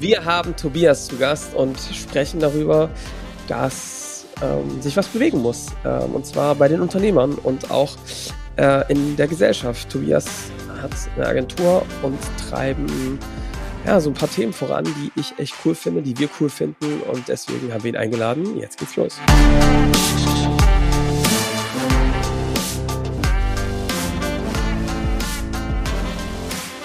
Wir haben Tobias zu Gast und sprechen darüber, dass ähm, sich was bewegen muss. Ähm, und zwar bei den Unternehmern und auch äh, in der Gesellschaft. Tobias hat eine Agentur und treiben ja, so ein paar Themen voran, die ich echt cool finde, die wir cool finden. Und deswegen haben wir ihn eingeladen. Jetzt geht's los.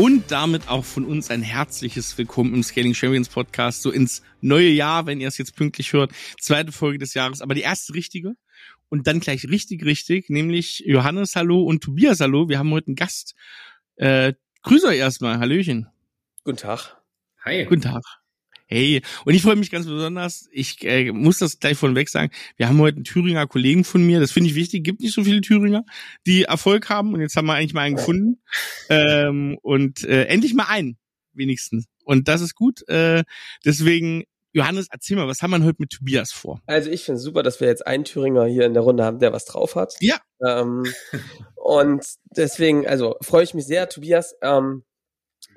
Und damit auch von uns ein herzliches Willkommen im Scaling Champions Podcast, so ins neue Jahr, wenn ihr es jetzt pünktlich hört. Zweite Folge des Jahres, aber die erste richtige. Und dann gleich richtig, richtig, nämlich Johannes Hallo und Tobias Hallo. Wir haben heute einen Gast. Äh, grüß euch erstmal. Hallöchen. Guten Tag. Hi. Guten Tag. Hey, und ich freue mich ganz besonders. Ich äh, muss das gleich vorweg sagen. Wir haben heute einen Thüringer Kollegen von mir. Das finde ich wichtig. Gibt nicht so viele Thüringer, die Erfolg haben. Und jetzt haben wir eigentlich mal einen gefunden. Ähm, und äh, endlich mal einen, wenigstens. Und das ist gut. Äh, deswegen, Johannes, erzähl mal, was haben wir heute mit Tobias vor? Also ich finde es super, dass wir jetzt einen Thüringer hier in der Runde haben, der was drauf hat. Ja. Ähm, und deswegen, also freue ich mich sehr, Tobias. Ähm,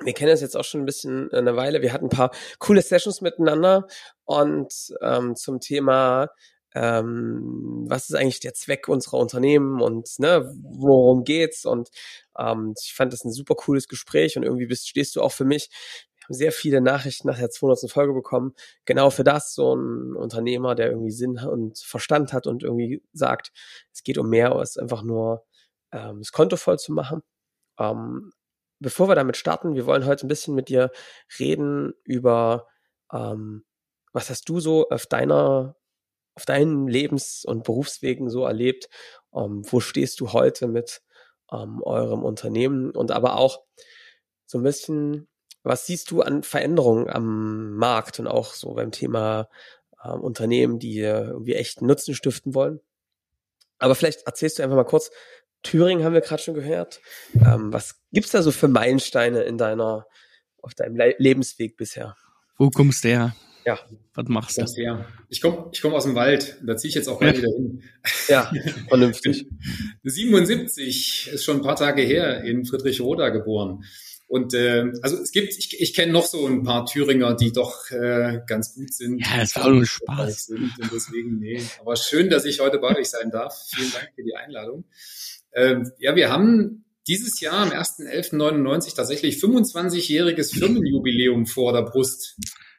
wir kennen es jetzt auch schon ein bisschen eine Weile. Wir hatten ein paar coole Sessions miteinander und ähm, zum Thema, ähm, was ist eigentlich der Zweck unserer Unternehmen und ne, worum geht's? Und ähm, ich fand das ein super cooles Gespräch und irgendwie bist, stehst du auch für mich. Wir haben sehr viele Nachrichten nach der 200. Folge bekommen. Genau für das, so ein Unternehmer, der irgendwie Sinn und Verstand hat und irgendwie sagt, es geht um mehr als einfach nur ähm, das Konto voll zu machen. Ähm, bevor wir damit starten, wir wollen heute ein bisschen mit dir reden über, ähm, was hast du so auf deiner, auf deinen Lebens- und Berufswegen so erlebt? Ähm, wo stehst du heute mit ähm, eurem Unternehmen? Und aber auch so ein bisschen, was siehst du an Veränderungen am Markt und auch so beim Thema ähm, Unternehmen, die irgendwie echt Nutzen stiften wollen? Aber vielleicht erzählst du einfach mal kurz, Thüringen haben wir gerade schon gehört. Ähm, was gibt's da so für Meilensteine in deiner, auf deinem Le Lebensweg bisher? Wo kommst du her? Ja. Was machst du? Her? Ich komme ich komm aus dem Wald, da ziehe ich jetzt auch gleich wieder hin. Ja, vernünftig. 77 ist schon ein paar Tage her in Friedrichroda geboren. Und äh, also es gibt, ich, ich kenne noch so ein paar Thüringer, die doch äh, ganz gut sind. Ja, das war auch nur Spaß. Sind und deswegen, nee. Aber schön, dass ich heute bei euch sein darf. Vielen Dank für die Einladung. Ähm, ja, wir haben dieses Jahr am 1.11.99 tatsächlich 25-jähriges Firmenjubiläum vor der Brust.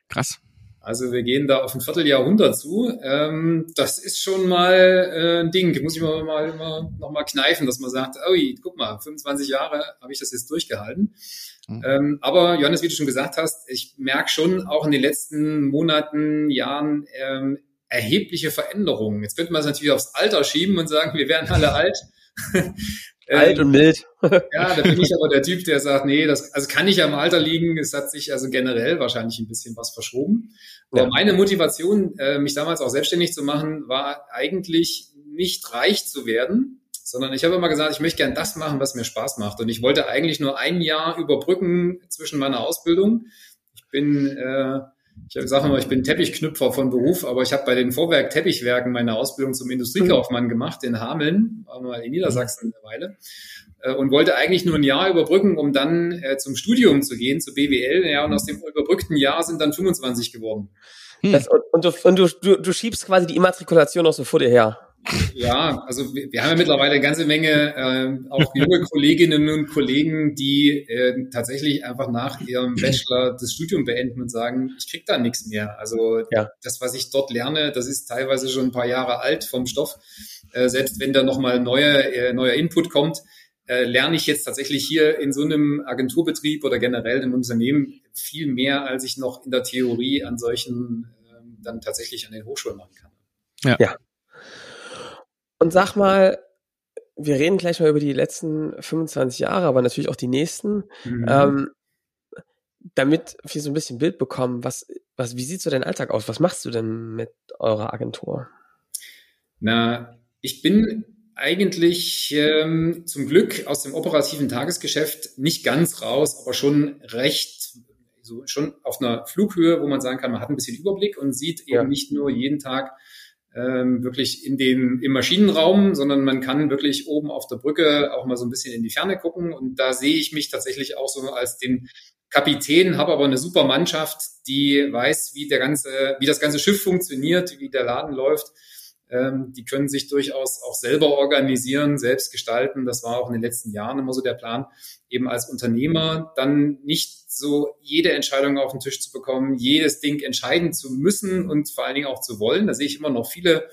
Krass. Also wir gehen da auf ein Vierteljahrhundert zu. Ähm, das ist schon mal äh, ein Ding. Muss ich mal, mal, mal noch mal kneifen, dass man sagt, oh, guck mal, 25 Jahre habe ich das jetzt durchgehalten. Mhm. Ähm, aber Johannes, wie du schon gesagt hast, ich merke schon auch in den letzten Monaten, Jahren ähm, erhebliche Veränderungen. Jetzt könnte man es natürlich aufs Alter schieben und sagen, wir werden alle alt. Alt und mild. ja, da bin ich aber der Typ, der sagt, nee, das also kann nicht am Alter liegen. Es hat sich also generell wahrscheinlich ein bisschen was verschoben. Aber ja. meine Motivation, äh, mich damals auch selbstständig zu machen, war eigentlich nicht reich zu werden, sondern ich habe immer gesagt, ich möchte gern das machen, was mir Spaß macht. Und ich wollte eigentlich nur ein Jahr überbrücken zwischen meiner Ausbildung. Ich bin äh, ich sage immer, ich bin Teppichknüpfer von Beruf, aber ich habe bei den Vorwerk Teppichwerken meine Ausbildung zum Industriekaufmann gemacht in Hameln, war mal in Niedersachsen eine Weile äh, und wollte eigentlich nur ein Jahr überbrücken, um dann äh, zum Studium zu gehen, zu BWL. Ja, und aus dem überbrückten Jahr sind dann 25 geworden. Das, und, und, du, und du, du, du schiebst quasi die Immatrikulation auch so vor dir her. Ja, also wir, wir haben ja mittlerweile eine ganze Menge äh, auch junge Kolleginnen und Kollegen, die äh, tatsächlich einfach nach ihrem Bachelor das Studium beenden und sagen, ich krieg da nichts mehr. Also ja. das, was ich dort lerne, das ist teilweise schon ein paar Jahre alt vom Stoff. Äh, selbst wenn da nochmal neuer, äh, neuer Input kommt, äh, lerne ich jetzt tatsächlich hier in so einem Agenturbetrieb oder generell im Unternehmen viel mehr, als ich noch in der Theorie an solchen äh, dann tatsächlich an den Hochschulen machen kann. Ja. ja. Und sag mal, wir reden gleich mal über die letzten 25 Jahre, aber natürlich auch die nächsten. Mhm. Ähm, damit wir so ein bisschen Bild bekommen, was, was, wie sieht so dein Alltag aus? Was machst du denn mit eurer Agentur? Na, ich bin eigentlich ähm, zum Glück aus dem operativen Tagesgeschäft nicht ganz raus, aber schon recht, so schon auf einer Flughöhe, wo man sagen kann, man hat ein bisschen Überblick und sieht ja. eben nicht nur jeden Tag ähm, wirklich in den, im Maschinenraum, sondern man kann wirklich oben auf der Brücke auch mal so ein bisschen in die Ferne gucken. Und da sehe ich mich tatsächlich auch so als den Kapitän, habe aber eine super Mannschaft, die weiß, wie der ganze, wie das ganze Schiff funktioniert, wie der Laden läuft. Ähm, die können sich durchaus auch selber organisieren, selbst gestalten. Das war auch in den letzten Jahren immer so der Plan, eben als Unternehmer dann nicht so jede Entscheidung auf den Tisch zu bekommen, jedes Ding entscheiden zu müssen und vor allen Dingen auch zu wollen. Da sehe ich immer noch viele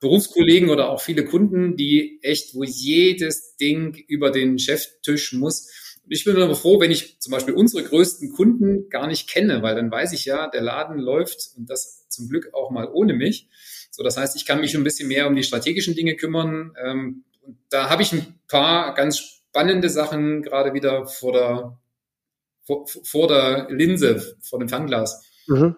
Berufskollegen oder auch viele Kunden, die echt, wo jedes Ding über den Cheftisch muss. Ich bin aber froh, wenn ich zum Beispiel unsere größten Kunden gar nicht kenne, weil dann weiß ich ja, der Laden läuft und das zum Glück auch mal ohne mich. So, das heißt, ich kann mich ein bisschen mehr um die strategischen Dinge kümmern. Ähm, da habe ich ein paar ganz spannende Sachen gerade wieder vor der, vor, vor der Linse, vor dem Fernglas. Mhm.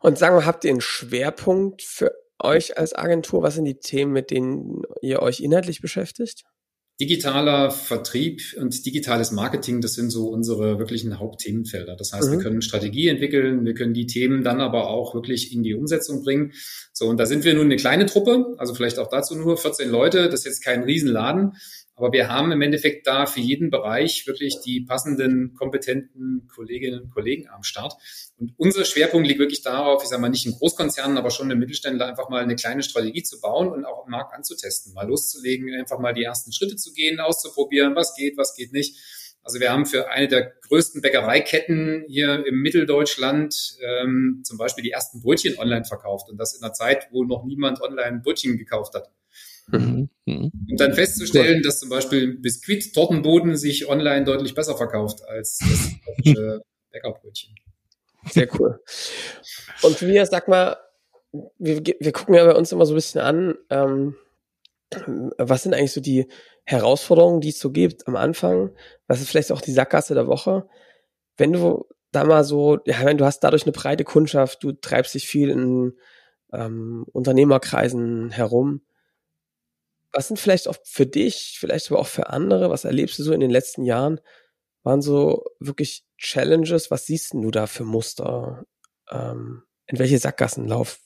Und sagen wir, habt ihr einen Schwerpunkt für euch als Agentur? Was sind die Themen, mit denen ihr euch inhaltlich beschäftigt? Digitaler Vertrieb und digitales Marketing, das sind so unsere wirklichen Hauptthemenfelder. Das heißt, mhm. wir können Strategie entwickeln, wir können die Themen dann aber auch wirklich in die Umsetzung bringen. So, und da sind wir nun eine kleine Truppe, also vielleicht auch dazu nur 14 Leute, das ist jetzt kein Riesenladen, aber wir haben im Endeffekt da für jeden Bereich wirklich die passenden, kompetenten Kolleginnen und Kollegen am Start. Und unser Schwerpunkt liegt wirklich darauf, ich sage mal nicht in Großkonzernen, aber schon im Mittelständler einfach mal eine kleine Strategie zu bauen und auch im Markt anzutesten, mal loszulegen, einfach mal die ersten Schritte zu gehen, auszuprobieren, was geht, was geht nicht. Also wir haben für eine der größten Bäckereiketten hier im Mitteldeutschland ähm, zum Beispiel die ersten Brötchen online verkauft und das in einer Zeit, wo noch niemand online Brötchen gekauft hat. Mhm. Mhm. Und dann festzustellen, dass zum Beispiel Biskuit, Tortenboden sich online deutlich besser verkauft als das Bäckerbrötchen. Sehr cool. Und wir, sag mal, wir, wir gucken ja bei uns immer so ein bisschen an, ähm, was sind eigentlich so die Herausforderungen, die es so gibt am Anfang? Was ist vielleicht auch die Sackgasse der Woche? Wenn du da mal so, ja, wenn du hast dadurch eine breite Kundschaft, du treibst dich viel in ähm, Unternehmerkreisen herum. Was sind vielleicht auch für dich, vielleicht aber auch für andere, was erlebst du so in den letzten Jahren, waren so wirklich Challenges? Was siehst du da für Muster? Ähm, in welche Sackgassen lauf,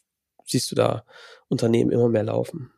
siehst du da Unternehmen immer mehr laufen?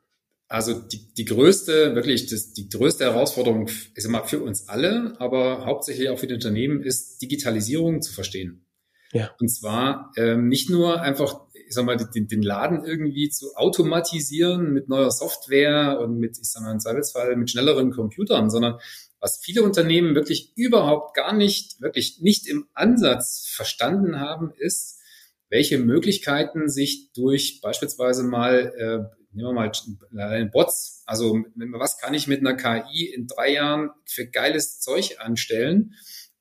Also die, die größte, wirklich das, die größte Herausforderung ist immer für uns alle, aber hauptsächlich auch für die Unternehmen, ist Digitalisierung zu verstehen. Ja. Und zwar ähm, nicht nur einfach ich sag mal, den, den Laden irgendwie zu automatisieren mit neuer Software und mit, ich sag mal, im Zweifelsfall mit schnelleren Computern, sondern was viele Unternehmen wirklich überhaupt gar nicht, wirklich nicht im Ansatz verstanden haben, ist, welche Möglichkeiten sich durch beispielsweise mal, äh, nehmen wir mal Bots, also was kann ich mit einer KI in drei Jahren für geiles Zeug anstellen?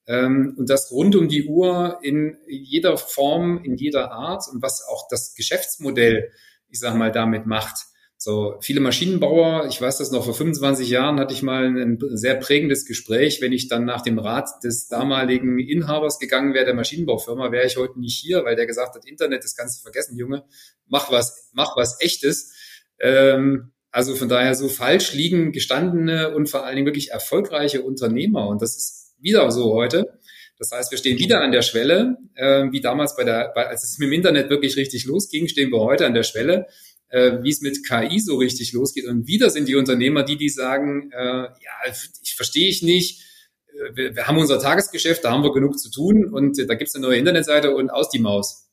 Ähm, und das rund um die Uhr in jeder Form, in jeder Art und was auch das Geschäftsmodell, ich sag mal, damit macht. So viele Maschinenbauer, ich weiß das noch, vor 25 Jahren hatte ich mal ein sehr prägendes Gespräch. Wenn ich dann nach dem Rat des damaligen Inhabers gegangen wäre der Maschinenbaufirma, wäre ich heute nicht hier, weil der gesagt hat, Internet, das kannst du vergessen, Junge, mach was, mach was echtes. Ähm, also von daher so falsch liegen gestandene und vor allen Dingen wirklich erfolgreiche Unternehmer. Und das ist wieder so heute. Das heißt, wir stehen wieder an der Schwelle, äh, wie damals bei der, bei, als es mit dem Internet wirklich richtig losging, stehen wir heute an der Schwelle, äh, wie es mit KI so richtig losgeht. Und wieder sind die Unternehmer die, die sagen, äh, ja, ich verstehe ich nicht. Äh, wir, wir haben unser Tagesgeschäft, da haben wir genug zu tun und da gibt's eine neue Internetseite und aus die Maus.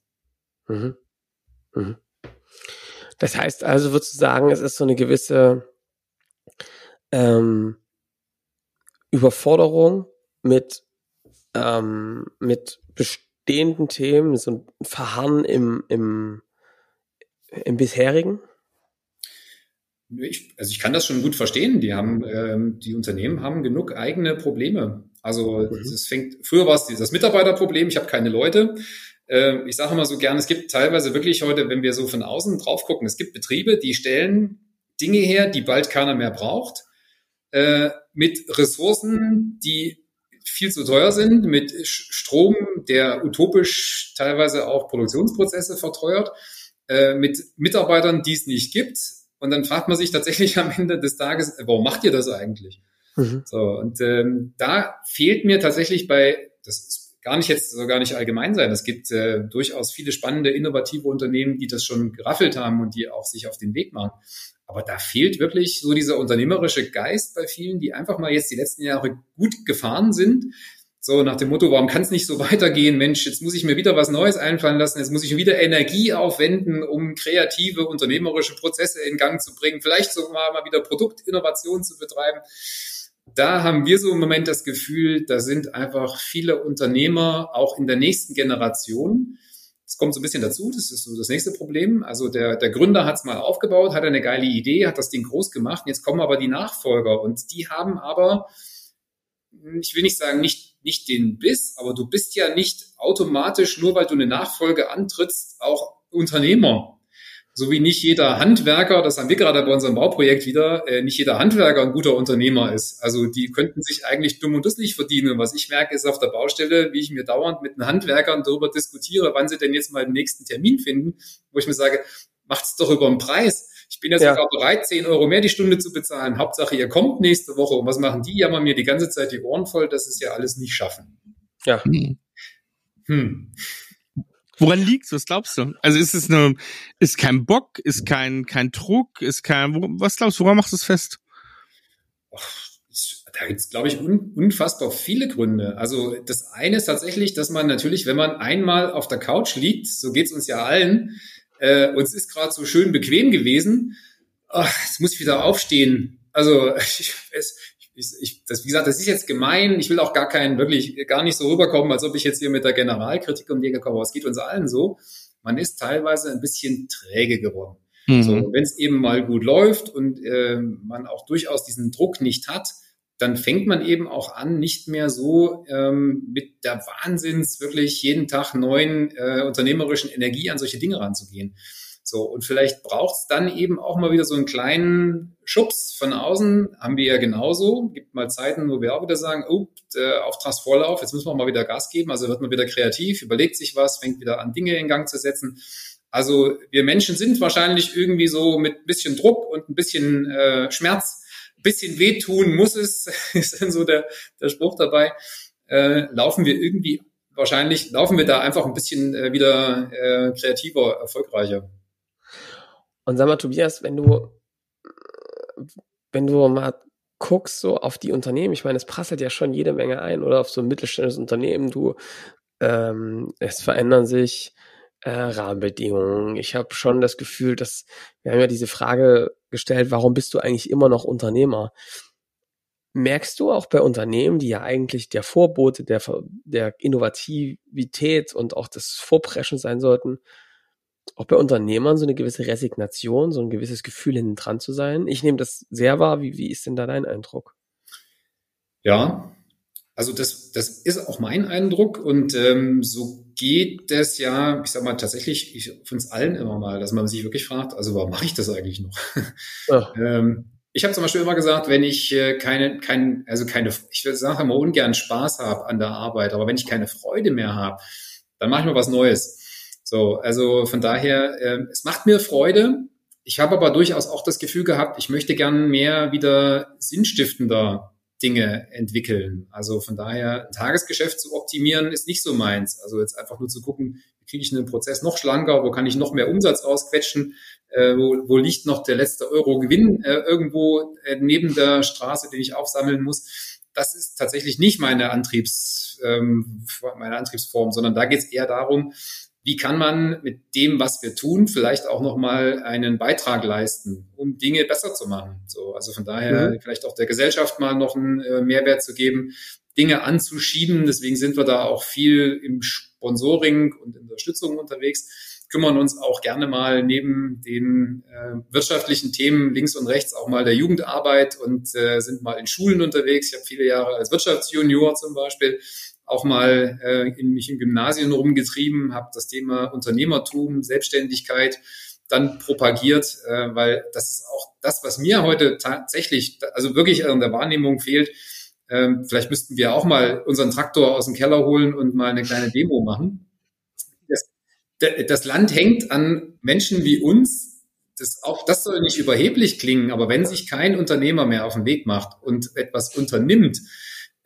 Mhm. Mhm. Das heißt also, würdest du sagen, es ist so eine gewisse ähm, Überforderung mit, ähm, mit bestehenden Themen, so ein Verharren im, im, im bisherigen? Ich, also ich kann das schon gut verstehen. Die haben, ähm, die Unternehmen haben genug eigene Probleme. Also mhm. das fängt, früher war es das Mitarbeiterproblem, ich habe keine Leute. Äh, ich sage immer so gern, es gibt teilweise wirklich heute, wenn wir so von außen drauf gucken, es gibt Betriebe, die stellen Dinge her, die bald keiner mehr braucht, äh, mit Ressourcen, die viel zu teuer sind, mit Strom, der utopisch teilweise auch Produktionsprozesse verteuert, äh, mit Mitarbeitern, die es nicht gibt, Und dann fragt man sich tatsächlich am Ende des Tages, warum macht ihr das eigentlich? Mhm. So, und ähm, da fehlt mir tatsächlich bei, das ist gar nicht jetzt so gar nicht allgemein sein. Es gibt äh, durchaus viele spannende, innovative Unternehmen, die das schon geraffelt haben und die auch sich auf den Weg machen. Aber da fehlt wirklich so dieser unternehmerische Geist bei vielen, die einfach mal jetzt die letzten Jahre gut gefahren sind, so nach dem Motto, warum kann es nicht so weitergehen? Mensch, jetzt muss ich mir wieder was Neues einfallen lassen, jetzt muss ich wieder Energie aufwenden, um kreative, unternehmerische Prozesse in Gang zu bringen, vielleicht sogar mal wieder Produktinnovation zu betreiben. Da haben wir so im Moment das Gefühl, da sind einfach viele Unternehmer auch in der nächsten Generation. Das kommt so ein bisschen dazu, das ist so das nächste Problem. Also der, der Gründer hat es mal aufgebaut, hat eine geile Idee, hat das Ding groß gemacht. Jetzt kommen aber die Nachfolger und die haben aber ich will nicht sagen, nicht, nicht den Biss, aber du bist ja nicht automatisch, nur weil du eine Nachfolge antrittst, auch Unternehmer. So wie nicht jeder Handwerker, das haben wir gerade bei unserem Bauprojekt wieder, äh, nicht jeder Handwerker ein guter Unternehmer ist. Also die könnten sich eigentlich dumm und dusselig verdienen. Und was ich merke, ist auf der Baustelle, wie ich mir dauernd mit den Handwerkern darüber diskutiere, wann sie denn jetzt mal den nächsten Termin finden, wo ich mir sage, macht's doch über den Preis. Ich bin ja sogar bereit, 10 Euro mehr die Stunde zu bezahlen. Hauptsache, ihr kommt nächste Woche. Und was machen die? Jammern mir die ganze Zeit die Ohren voll, dass es ja alles nicht schaffen. Ja. Hm. Woran liegt's? Was glaubst du? Also ist es eine, ist kein Bock, ist kein, kein Druck, ist kein, was glaubst du, woran machst du es fest? da gibt es, glaube ich, un, unfassbar viele Gründe. Also das eine ist tatsächlich, dass man natürlich, wenn man einmal auf der Couch liegt, so geht's uns ja allen, äh, und es ist gerade so schön bequem gewesen. Ach, jetzt muss ich wieder aufstehen. Also es, ich, das, wie gesagt, das ist jetzt gemein. Ich will auch gar keinen, wirklich gar nicht so rüberkommen, als ob ich jetzt hier mit der Generalkritik um die Ecke komme. Es geht uns allen so. Man ist teilweise ein bisschen träge geworden. Mhm. So, wenn es eben mal gut läuft und äh, man auch durchaus diesen Druck nicht hat, dann fängt man eben auch an, nicht mehr so ähm, mit der Wahnsinns wirklich jeden Tag neuen äh, unternehmerischen Energie an solche Dinge ranzugehen. So, und vielleicht braucht es dann eben auch mal wieder so einen kleinen Schubs von außen. Haben wir ja genauso. Gibt mal Zeiten, wo wir auch wieder sagen, oh, der Auftragsvorlauf, jetzt müssen wir mal wieder Gas geben. Also wird man wieder kreativ, überlegt sich was, fängt wieder an, Dinge in Gang zu setzen. Also wir Menschen sind wahrscheinlich irgendwie so mit ein bisschen Druck und ein bisschen äh, Schmerz bisschen wehtun muss es, ist dann so der, der Spruch dabei, äh, laufen wir irgendwie, wahrscheinlich laufen wir da einfach ein bisschen äh, wieder äh, kreativer, erfolgreicher. Und sag mal, Tobias, wenn du, wenn du mal guckst so auf die Unternehmen, ich meine, es prasselt ja schon jede Menge ein oder auf so ein mittelständisches Unternehmen, du, ähm, es verändern sich äh, Rahmenbedingungen. Ich habe schon das Gefühl, dass wir haben ja diese Frage gestellt, warum bist du eigentlich immer noch Unternehmer? Merkst du auch bei Unternehmen, die ja eigentlich der Vorbote der, der Innovativität und auch des Vorpreschen sein sollten, auch bei Unternehmern so eine gewisse Resignation, so ein gewisses Gefühl hinten dran zu sein? Ich nehme das sehr wahr. Wie, wie ist denn da dein Eindruck? Ja, also das, das ist auch mein Eindruck und ähm, so geht es ja, ich sag mal tatsächlich, ich es allen immer mal, dass man sich wirklich fragt, also warum mache ich das eigentlich noch? Ähm, ich habe zum Beispiel immer gesagt, wenn ich äh, keine, kein, also keine, ich sage immer ungern Spaß habe an der Arbeit, aber wenn ich keine Freude mehr habe, dann mache ich mal was Neues. So, also von daher, äh, es macht mir Freude. Ich habe aber durchaus auch das Gefühl gehabt, ich möchte gern mehr wieder sinnstiftender Dinge entwickeln. Also von daher, ein Tagesgeschäft zu optimieren, ist nicht so meins. Also jetzt einfach nur zu gucken, wie kriege ich einen Prozess noch schlanker, wo kann ich noch mehr Umsatz rausquetschen, äh, wo, wo liegt noch der letzte Euro Gewinn äh, irgendwo äh, neben der Straße, den ich aufsammeln muss. Das ist tatsächlich nicht meine Antriebs, ähm, meine Antriebsform, sondern da geht es eher darum, wie kann man mit dem, was wir tun, vielleicht auch nochmal einen Beitrag leisten, um Dinge besser zu machen. So, also von daher mhm. vielleicht auch der Gesellschaft mal noch einen äh, Mehrwert zu geben, Dinge anzuschieben. Deswegen sind wir da auch viel im Sponsoring und in Unterstützung unterwegs, kümmern uns auch gerne mal neben den äh, wirtschaftlichen Themen links und rechts auch mal der Jugendarbeit und äh, sind mal in Schulen unterwegs. Ich habe viele Jahre als Wirtschaftsjunior zum Beispiel auch mal äh, in mich im Gymnasien rumgetrieben, habe das Thema Unternehmertum, Selbstständigkeit dann propagiert, äh, weil das ist auch das, was mir heute tatsächlich, also wirklich an der Wahrnehmung fehlt. Ähm, vielleicht müssten wir auch mal unseren Traktor aus dem Keller holen und mal eine kleine Demo machen. Das, das Land hängt an Menschen wie uns, das, auch das soll nicht überheblich klingen, aber wenn sich kein Unternehmer mehr auf den Weg macht und etwas unternimmt,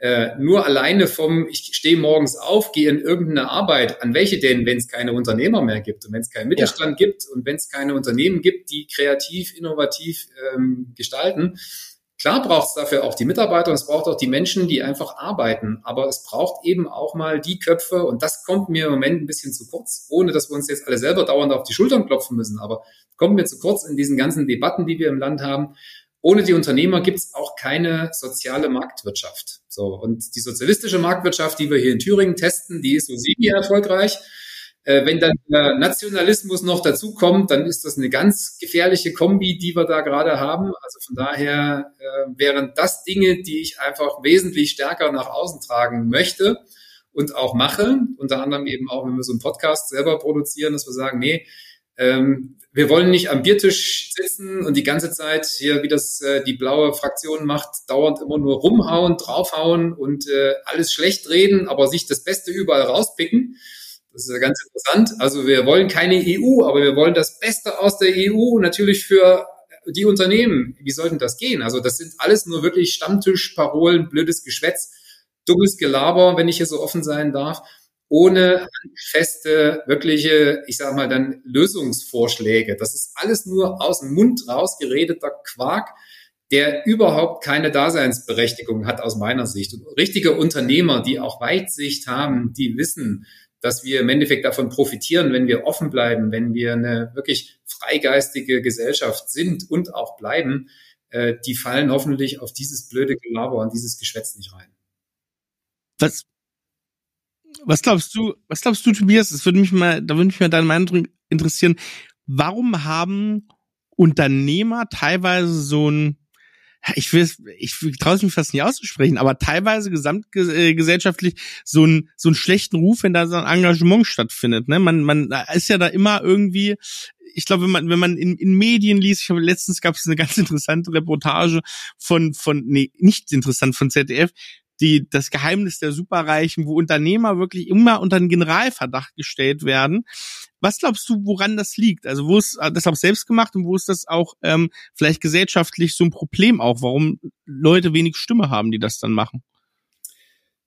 äh, nur alleine vom, ich stehe morgens auf, gehe in irgendeine Arbeit, an welche denn, wenn es keine Unternehmer mehr gibt und wenn es keinen Mittelstand ja. gibt und wenn es keine Unternehmen gibt, die kreativ, innovativ ähm, gestalten, Klar braucht es dafür auch die Mitarbeiter und es braucht auch die Menschen, die einfach arbeiten. Aber es braucht eben auch mal die Köpfe und das kommt mir im Moment ein bisschen zu kurz, ohne dass wir uns jetzt alle selber dauernd auf die Schultern klopfen müssen. Aber kommt mir zu kurz in diesen ganzen Debatten, die wir im Land haben. Ohne die Unternehmer gibt es auch keine soziale Marktwirtschaft. So und die sozialistische Marktwirtschaft, die wir hier in Thüringen testen, die ist so semi erfolgreich. Äh, wenn dann der Nationalismus noch dazu kommt, dann ist das eine ganz gefährliche Kombi, die wir da gerade haben. Also von daher äh, wären das Dinge, die ich einfach wesentlich stärker nach außen tragen möchte und auch mache. Unter anderem eben auch, wenn wir so einen Podcast selber produzieren, dass wir sagen, nee, ähm, wir wollen nicht am Biertisch sitzen und die ganze Zeit hier, wie das äh, die blaue Fraktion macht, dauernd immer nur rumhauen, draufhauen und äh, alles schlecht reden, aber sich das Beste überall rauspicken, das ist ja ganz interessant. Also wir wollen keine EU, aber wir wollen das Beste aus der EU natürlich für die Unternehmen. Wie sollten das gehen? Also das sind alles nur wirklich Stammtischparolen, blödes Geschwätz, dummes Gelaber, wenn ich hier so offen sein darf, ohne feste, wirkliche, ich sage mal dann Lösungsvorschläge. Das ist alles nur aus dem Mund rausgeredeter Quark, der überhaupt keine Daseinsberechtigung hat aus meiner Sicht. Und richtige Unternehmer, die auch Weitsicht haben, die wissen, dass wir im Endeffekt davon profitieren, wenn wir offen bleiben, wenn wir eine wirklich freigeistige Gesellschaft sind und auch bleiben, äh, die fallen hoffentlich auf dieses blöde Gelaber und dieses Geschwätz nicht rein. Was, was glaubst du, was glaubst du, Tobias? Das würde mich mal, da würde mich mal deine Meinung interessieren. Warum haben Unternehmer teilweise so ein ich will, ich traue es mich fast nicht auszusprechen, aber teilweise gesamtgesellschaftlich so einen so einen schlechten Ruf, wenn da so ein Engagement stattfindet. Ne? Man, man ist ja da immer irgendwie, ich glaube, wenn man, wenn man in, in Medien liest, ich habe letztens gab es eine ganz interessante Reportage von, von, nee, nicht interessant von ZDF, die, das Geheimnis der Superreichen, wo Unternehmer wirklich immer unter einen Generalverdacht gestellt werden. Was glaubst du, woran das liegt? Also wo ist das auch selbst gemacht und wo ist das auch ähm, vielleicht gesellschaftlich so ein Problem auch, warum Leute wenig Stimme haben, die das dann machen?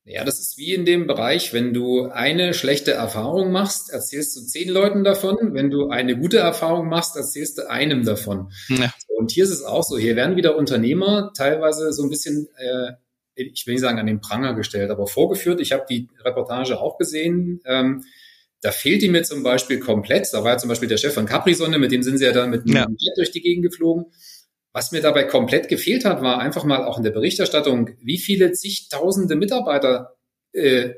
Ja, das ist wie in dem Bereich, wenn du eine schlechte Erfahrung machst, erzählst du zehn Leuten davon. Wenn du eine gute Erfahrung machst, erzählst du einem davon. Ja. Und hier ist es auch so. Hier werden wieder Unternehmer teilweise so ein bisschen äh, ich will nicht sagen an den Pranger gestellt, aber vorgeführt. Ich habe die Reportage auch gesehen. Ähm, da fehlt die mir zum Beispiel komplett. Da war ja zum Beispiel der Chef von Capri-Sonne, mit dem sind sie ja dann mit einem ja. Jet durch die Gegend geflogen. Was mir dabei komplett gefehlt hat, war einfach mal auch in der Berichterstattung, wie viele zigtausende Mitarbeiter äh,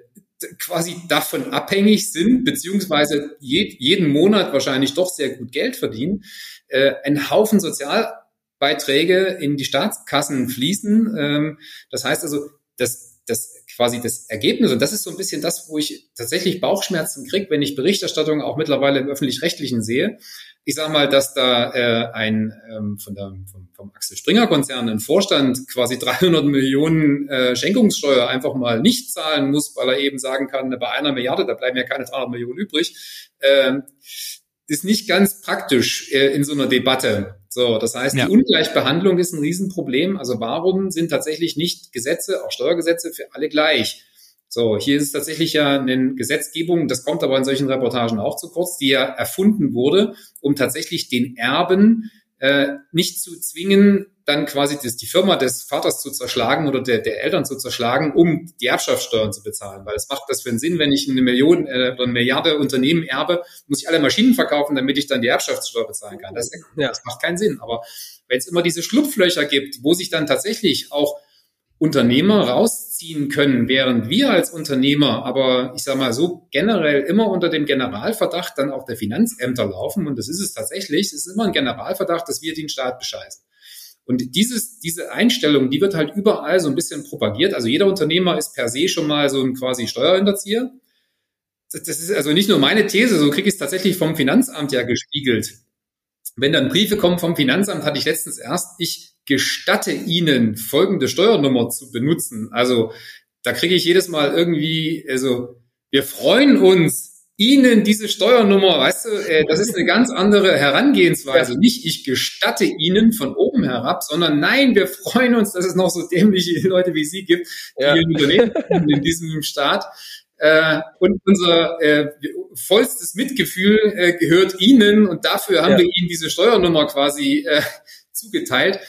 quasi davon abhängig sind, beziehungsweise je, jeden Monat wahrscheinlich doch sehr gut Geld verdienen. Äh, ein Haufen Sozial Beiträge in die Staatskassen fließen. Ähm, das heißt also, das, das quasi das Ergebnis, und das ist so ein bisschen das, wo ich tatsächlich Bauchschmerzen kriege, wenn ich Berichterstattung auch mittlerweile im öffentlich-rechtlichen sehe. Ich sage mal, dass da äh, ein ähm, von der, vom, vom Axel Springer Konzern ein Vorstand quasi 300 Millionen äh, Schenkungssteuer einfach mal nicht zahlen muss, weil er eben sagen kann, bei einer Milliarde, da bleiben ja keine 300 Millionen übrig. Ähm, ist nicht ganz praktisch äh, in so einer Debatte. So, das heißt, ja. die Ungleichbehandlung ist ein Riesenproblem. Also warum sind tatsächlich nicht Gesetze, auch Steuergesetze für alle gleich? So, hier ist es tatsächlich ja eine Gesetzgebung, das kommt aber in solchen Reportagen auch zu kurz, die ja erfunden wurde, um tatsächlich den Erben äh, nicht zu zwingen, dann quasi das, die Firma des Vaters zu zerschlagen oder der, der Eltern zu zerschlagen, um die Erbschaftssteuern zu bezahlen. Weil es macht das für einen Sinn, wenn ich eine Million äh, oder eine Milliarde Unternehmen erbe, muss ich alle Maschinen verkaufen, damit ich dann die Erbschaftssteuer bezahlen kann. Das, ja. das macht keinen Sinn. Aber wenn es immer diese Schlupflöcher gibt, wo sich dann tatsächlich auch Unternehmer rausziehen können, während wir als Unternehmer aber, ich sage mal so, generell immer unter dem Generalverdacht dann auch der Finanzämter laufen. Und das ist es tatsächlich. Es ist immer ein Generalverdacht, dass wir den Staat bescheißen. Und dieses, diese Einstellung, die wird halt überall so ein bisschen propagiert. Also jeder Unternehmer ist per se schon mal so ein quasi Steuerhinterzieher. Das ist also nicht nur meine These, so kriege ich es tatsächlich vom Finanzamt ja gespiegelt. Wenn dann Briefe kommen vom Finanzamt, hatte ich letztens erst, ich gestatte Ihnen folgende Steuernummer zu benutzen. Also da kriege ich jedes Mal irgendwie, also wir freuen uns, Ihnen diese Steuernummer, weißt du, äh, das ist eine ganz andere Herangehensweise. Ja. Nicht ich gestatte Ihnen von oben herab, sondern nein, wir freuen uns, dass es noch so dämliche Leute wie Sie gibt, die ja. Unternehmen in diesem Staat. Äh, und unser äh, vollstes Mitgefühl äh, gehört Ihnen und dafür haben ja. wir Ihnen diese Steuernummer quasi äh, zugeteilt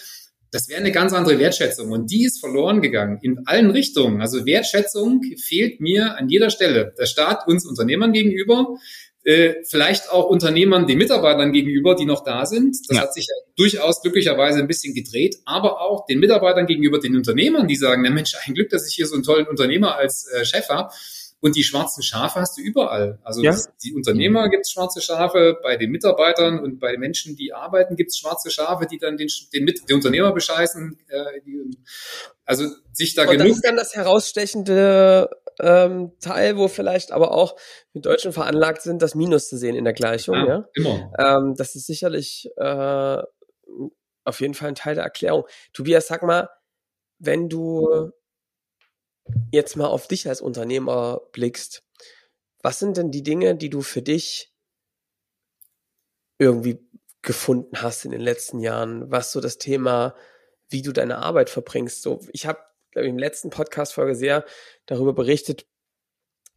das wäre eine ganz andere Wertschätzung und die ist verloren gegangen in allen Richtungen. Also Wertschätzung fehlt mir an jeder Stelle. Der Staat uns Unternehmern gegenüber, äh, vielleicht auch Unternehmern den Mitarbeitern gegenüber, die noch da sind. Das ja. hat sich ja durchaus glücklicherweise ein bisschen gedreht, aber auch den Mitarbeitern gegenüber, den Unternehmern, die sagen, na Mensch, ein Glück, dass ich hier so einen tollen Unternehmer als äh, Chef habe. Und die schwarzen Schafe hast du überall. Also ja. die Unternehmer gibt es schwarze Schafe, bei den Mitarbeitern und bei den Menschen, die arbeiten, gibt es schwarze Schafe, die dann den, den, den Unternehmer bescheißen. Äh, die, also sich da und genug. Das ist dann das herausstechende ähm, Teil, wo vielleicht aber auch die Deutschen veranlagt sind, das Minus zu sehen in der Gleichung. Ja, ja? immer. Ähm, das ist sicherlich äh, auf jeden Fall ein Teil der Erklärung. Tobias, sag mal, wenn du jetzt mal auf dich als Unternehmer blickst, was sind denn die Dinge, die du für dich irgendwie gefunden hast in den letzten Jahren, was so das Thema, wie du deine Arbeit verbringst. So, ich habe im letzten Podcast-Folge sehr darüber berichtet,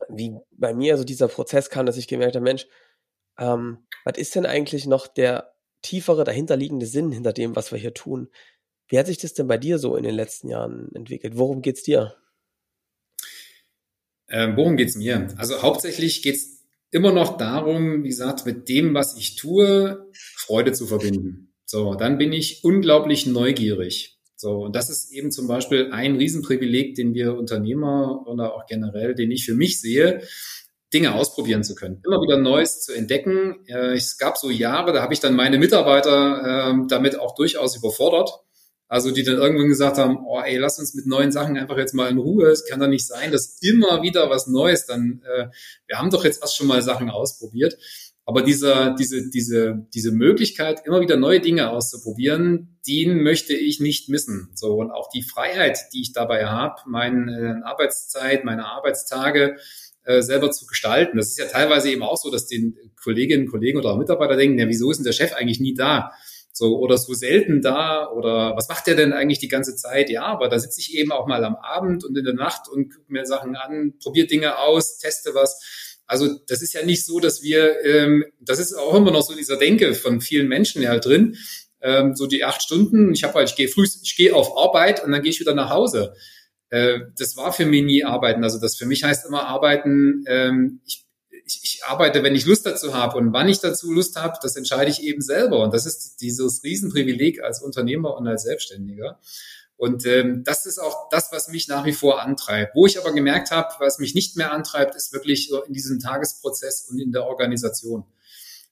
wie bei mir so dieser Prozess kam, dass ich gemerkt habe, Mensch, ähm, was ist denn eigentlich noch der tiefere, dahinterliegende Sinn hinter dem, was wir hier tun? Wie hat sich das denn bei dir so in den letzten Jahren entwickelt? Worum geht's dir? Ähm, worum geht's mir? Also hauptsächlich geht's immer noch darum, wie gesagt, mit dem, was ich tue, Freude zu verbinden. So, dann bin ich unglaublich neugierig. So, und das ist eben zum Beispiel ein Riesenprivileg, den wir Unternehmer oder auch generell, den ich für mich sehe, Dinge ausprobieren zu können, immer wieder Neues zu entdecken. Äh, es gab so Jahre, da habe ich dann meine Mitarbeiter äh, damit auch durchaus überfordert also die dann irgendwann gesagt haben, oh ey, lass uns mit neuen Sachen einfach jetzt mal in Ruhe. Es kann doch nicht sein, dass immer wieder was Neues dann, äh, wir haben doch jetzt erst schon mal Sachen ausprobiert. Aber dieser, diese, diese, diese Möglichkeit, immer wieder neue Dinge auszuprobieren, den möchte ich nicht missen. So, und auch die Freiheit, die ich dabei habe, meine äh, Arbeitszeit, meine Arbeitstage äh, selber zu gestalten. Das ist ja teilweise eben auch so, dass den Kolleginnen, Kollegen oder auch Mitarbeiter denken, ja, wieso ist denn der Chef eigentlich nie da? So oder so selten da oder was macht der denn eigentlich die ganze Zeit? Ja, aber da sitze ich eben auch mal am Abend und in der Nacht und gucke mir Sachen an, probiere Dinge aus, teste was. Also das ist ja nicht so, dass wir, ähm, das ist auch immer noch so dieser Denke von vielen Menschen ja drin, ähm, so die acht Stunden, ich habe halt, ich gehe früh, ich gehe auf Arbeit und dann gehe ich wieder nach Hause. Äh, das war für mich nie Arbeiten. Also das für mich heißt immer Arbeiten, ähm, ich ich, ich arbeite, wenn ich Lust dazu habe und wann ich dazu Lust habe, das entscheide ich eben selber. Und das ist dieses Riesenprivileg als Unternehmer und als Selbstständiger. Und ähm, das ist auch das, was mich nach wie vor antreibt. Wo ich aber gemerkt habe, was mich nicht mehr antreibt, ist wirklich so in diesem Tagesprozess und in der Organisation.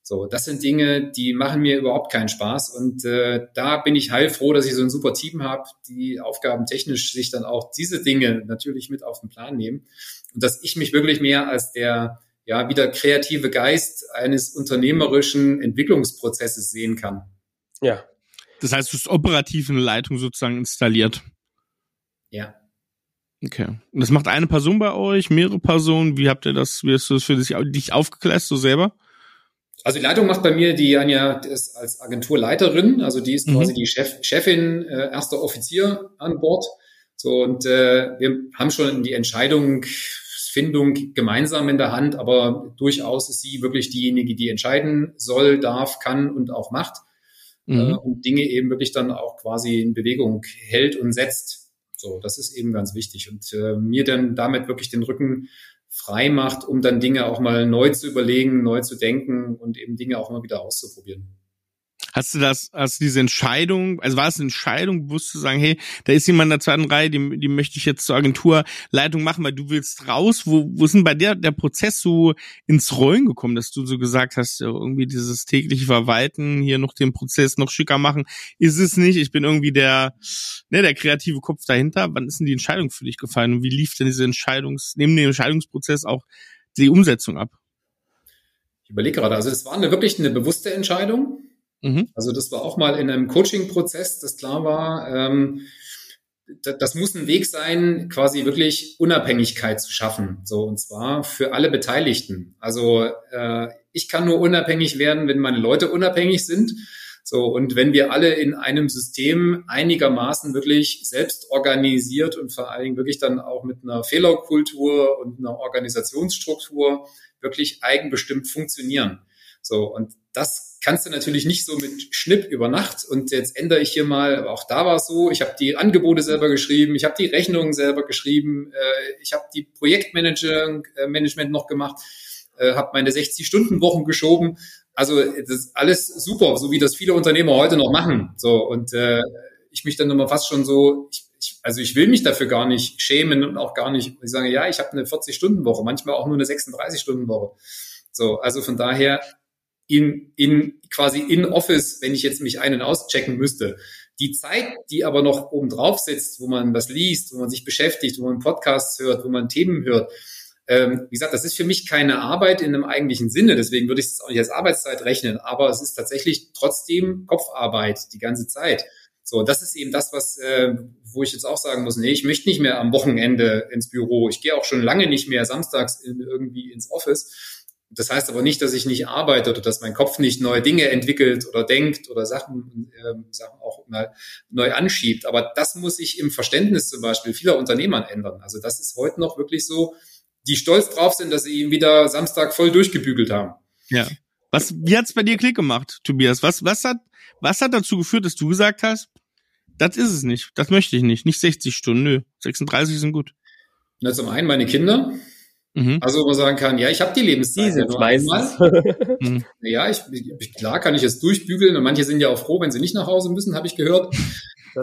So, das sind Dinge, die machen mir überhaupt keinen Spaß. Und äh, da bin ich heilfroh, dass ich so ein super Team habe, die Aufgaben technisch sich dann auch diese Dinge natürlich mit auf den Plan nehmen. Und dass ich mich wirklich mehr als der ja, wie der kreative Geist eines unternehmerischen Entwicklungsprozesses sehen kann. Ja. Das heißt, du hast operativ eine Leitung sozusagen installiert. Ja. Okay. Und das macht eine Person bei euch, mehrere Personen? Wie habt ihr das, wie hast du das für dich aufgeklärt, so selber? Also die Leitung macht bei mir die Anja ist als Agenturleiterin, also die ist mhm. quasi die Chef, Chefin, äh, erster Offizier an Bord. So und äh, wir haben schon die Entscheidung Findung gemeinsam in der Hand, aber durchaus ist sie wirklich diejenige, die entscheiden soll, darf, kann und auch macht mhm. äh, und Dinge eben wirklich dann auch quasi in Bewegung hält und setzt. So, das ist eben ganz wichtig und äh, mir dann damit wirklich den Rücken frei macht, um dann Dinge auch mal neu zu überlegen, neu zu denken und eben Dinge auch immer wieder auszuprobieren. Hast du das, hast du diese Entscheidung, also war es eine Entscheidung, bewusst zu sagen, hey, da ist jemand in der zweiten Reihe, die, die möchte ich jetzt zur Agenturleitung machen, weil du willst raus. Wo, wo ist denn bei dir der Prozess so ins Rollen gekommen, dass du so gesagt hast, irgendwie dieses tägliche Verwalten, hier noch den Prozess noch schicker machen, ist es nicht. Ich bin irgendwie der, ne, der kreative Kopf dahinter. Wann ist denn die Entscheidung für dich gefallen und wie lief denn diese Entscheidungs, neben dem Entscheidungsprozess auch die Umsetzung ab? Ich überlege gerade, also es war eine wirklich eine bewusste Entscheidung. Mhm. Also das war auch mal in einem Coaching-Prozess, das klar war, ähm, das muss ein Weg sein, quasi wirklich Unabhängigkeit zu schaffen. So, und zwar für alle Beteiligten. Also äh, ich kann nur unabhängig werden, wenn meine Leute unabhängig sind. So, und wenn wir alle in einem System einigermaßen wirklich selbst organisiert und vor allen Dingen wirklich dann auch mit einer Fehlerkultur und einer Organisationsstruktur wirklich eigenbestimmt funktionieren. So, und das kannst du natürlich nicht so mit Schnipp über Nacht und jetzt ändere ich hier mal, aber auch da war es so, ich habe die Angebote selber geschrieben, ich habe die Rechnungen selber geschrieben, äh, ich habe die Projektmanagement äh, noch gemacht, äh, habe meine 60-Stunden-Wochen geschoben. Also das ist alles super, so wie das viele Unternehmer heute noch machen. So und äh, ich mich dann nochmal fast schon so, ich, ich, also ich will mich dafür gar nicht schämen und auch gar nicht, ich sage, ja, ich habe eine 40-Stunden-Woche, manchmal auch nur eine 36-Stunden-Woche. So, also von daher in, in quasi in Office, wenn ich jetzt mich einen auschecken müsste. Die Zeit, die aber noch oben drauf sitzt, wo man was liest, wo man sich beschäftigt, wo man Podcasts hört, wo man Themen hört, ähm, wie gesagt, das ist für mich keine Arbeit in einem eigentlichen Sinne, deswegen würde ich es auch nicht als Arbeitszeit rechnen, aber es ist tatsächlich trotzdem Kopfarbeit die ganze Zeit. So, das ist eben das, was, äh, wo ich jetzt auch sagen muss, nee, ich möchte nicht mehr am Wochenende ins Büro. Ich gehe auch schon lange nicht mehr samstags in, irgendwie ins Office das heißt aber nicht, dass ich nicht arbeite oder dass mein Kopf nicht neue Dinge entwickelt oder denkt oder Sachen, äh, Sachen auch mal neu anschiebt. Aber das muss sich im Verständnis zum Beispiel vieler Unternehmern ändern. Also das ist heute noch wirklich so, die stolz drauf sind, dass sie ihn wieder Samstag voll durchgebügelt haben. Ja. Was, wie hat's bei dir Klick gemacht, Tobias? Was, was hat, was hat dazu geführt, dass du gesagt hast, das ist es nicht, das möchte ich nicht, nicht 60 Stunden, nö, 36 sind gut. Na, zum einen meine Kinder, Mhm. Also wo man sagen kann, ja, ich habe die Lebenszeit. Die sind ja meistens. Mhm. ja, ich, ich, klar kann ich es durchbügeln und manche sind ja auch froh, wenn sie nicht nach Hause müssen, habe ich gehört.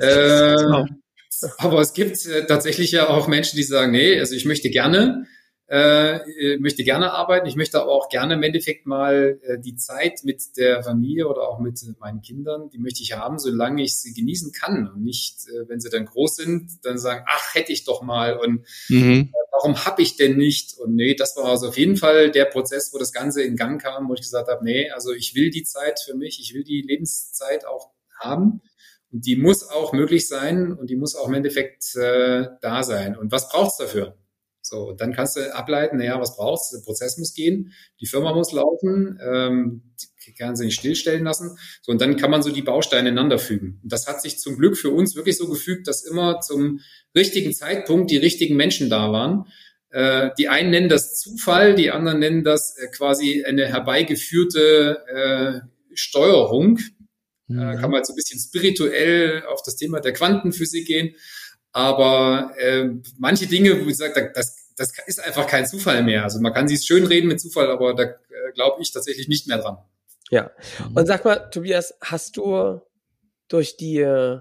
Äh, aber es gibt äh, tatsächlich ja auch Menschen, die sagen, nee, also ich möchte gerne, äh, möchte gerne arbeiten. Ich möchte aber auch gerne im Endeffekt mal äh, die Zeit mit der Familie oder auch mit meinen Kindern, die möchte ich haben, solange ich sie genießen kann und nicht, äh, wenn sie dann groß sind, dann sagen, ach, hätte ich doch mal und mhm. äh, warum habe ich denn nicht? Und nee, das war also auf jeden Fall der Prozess, wo das Ganze in Gang kam, wo ich gesagt habe, nee, also ich will die Zeit für mich, ich will die Lebenszeit auch haben. Und die muss auch möglich sein und die muss auch im Endeffekt äh, da sein. Und was braucht's dafür? So, dann kannst du ableiten, naja, was brauchst du? Der Prozess muss gehen, die Firma muss laufen, ähm, die kann sie nicht stillstellen lassen. So, und dann kann man so die Bausteine ineinander fügen. Und das hat sich zum Glück für uns wirklich so gefügt, dass immer zum richtigen Zeitpunkt die richtigen Menschen da waren. Äh, die einen nennen das Zufall, die anderen nennen das äh, quasi eine herbeigeführte äh, Steuerung. Mhm. Äh, kann man so ein bisschen spirituell auf das Thema der Quantenphysik gehen. Aber äh, manche Dinge, wo ich sage, das, das ist einfach kein Zufall mehr. Also man kann sich schön reden mit Zufall, aber da äh, glaube ich tatsächlich nicht mehr dran. Ja. Und sag mal, Tobias, hast du durch die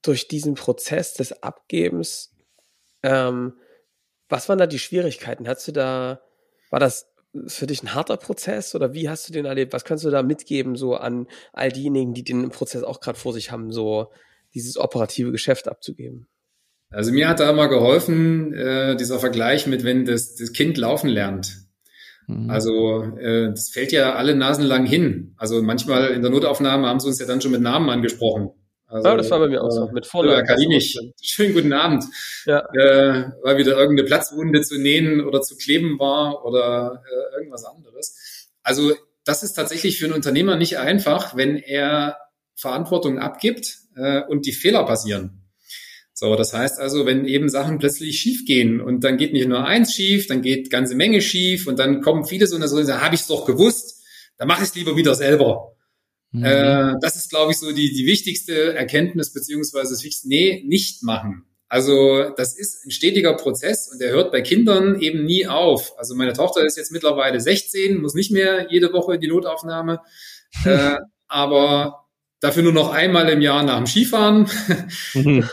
durch diesen Prozess des Abgebens, ähm, was waren da die Schwierigkeiten? Hast du da, war das für dich ein harter Prozess oder wie hast du den erlebt? Was kannst du da mitgeben so an all diejenigen, die den Prozess auch gerade vor sich haben, so dieses operative Geschäft abzugeben? Also mir hat da immer geholfen, äh, dieser Vergleich mit, wenn das, das Kind laufen lernt. Mhm. Also äh, das fällt ja alle Nasen lang hin. Also manchmal in der Notaufnahme haben sie uns ja dann schon mit Namen angesprochen. Also, ja, das war bei mir auch so. Mit Vornamen. Kadinich. Schönen guten Abend. Ja. Äh, weil wieder irgendeine Platzwunde zu nähen oder zu kleben war oder äh, irgendwas anderes. Also das ist tatsächlich für einen Unternehmer nicht einfach, wenn er Verantwortung abgibt äh, und die Fehler passieren. So, das heißt also, wenn eben Sachen plötzlich schief gehen und dann geht nicht nur eins schief, dann geht ganze Menge schief und dann kommen viele so eine so, habe ich es doch gewusst, dann mache ich es lieber wieder selber. Mhm. Äh, das ist, glaube ich, so die, die wichtigste Erkenntnis beziehungsweise das Wichtigste, nee, nicht machen. Also das ist ein stetiger Prozess und der hört bei Kindern eben nie auf. Also meine Tochter ist jetzt mittlerweile 16, muss nicht mehr jede Woche in die Notaufnahme, äh, aber Dafür nur noch einmal im Jahr nach dem Skifahren. Mhm.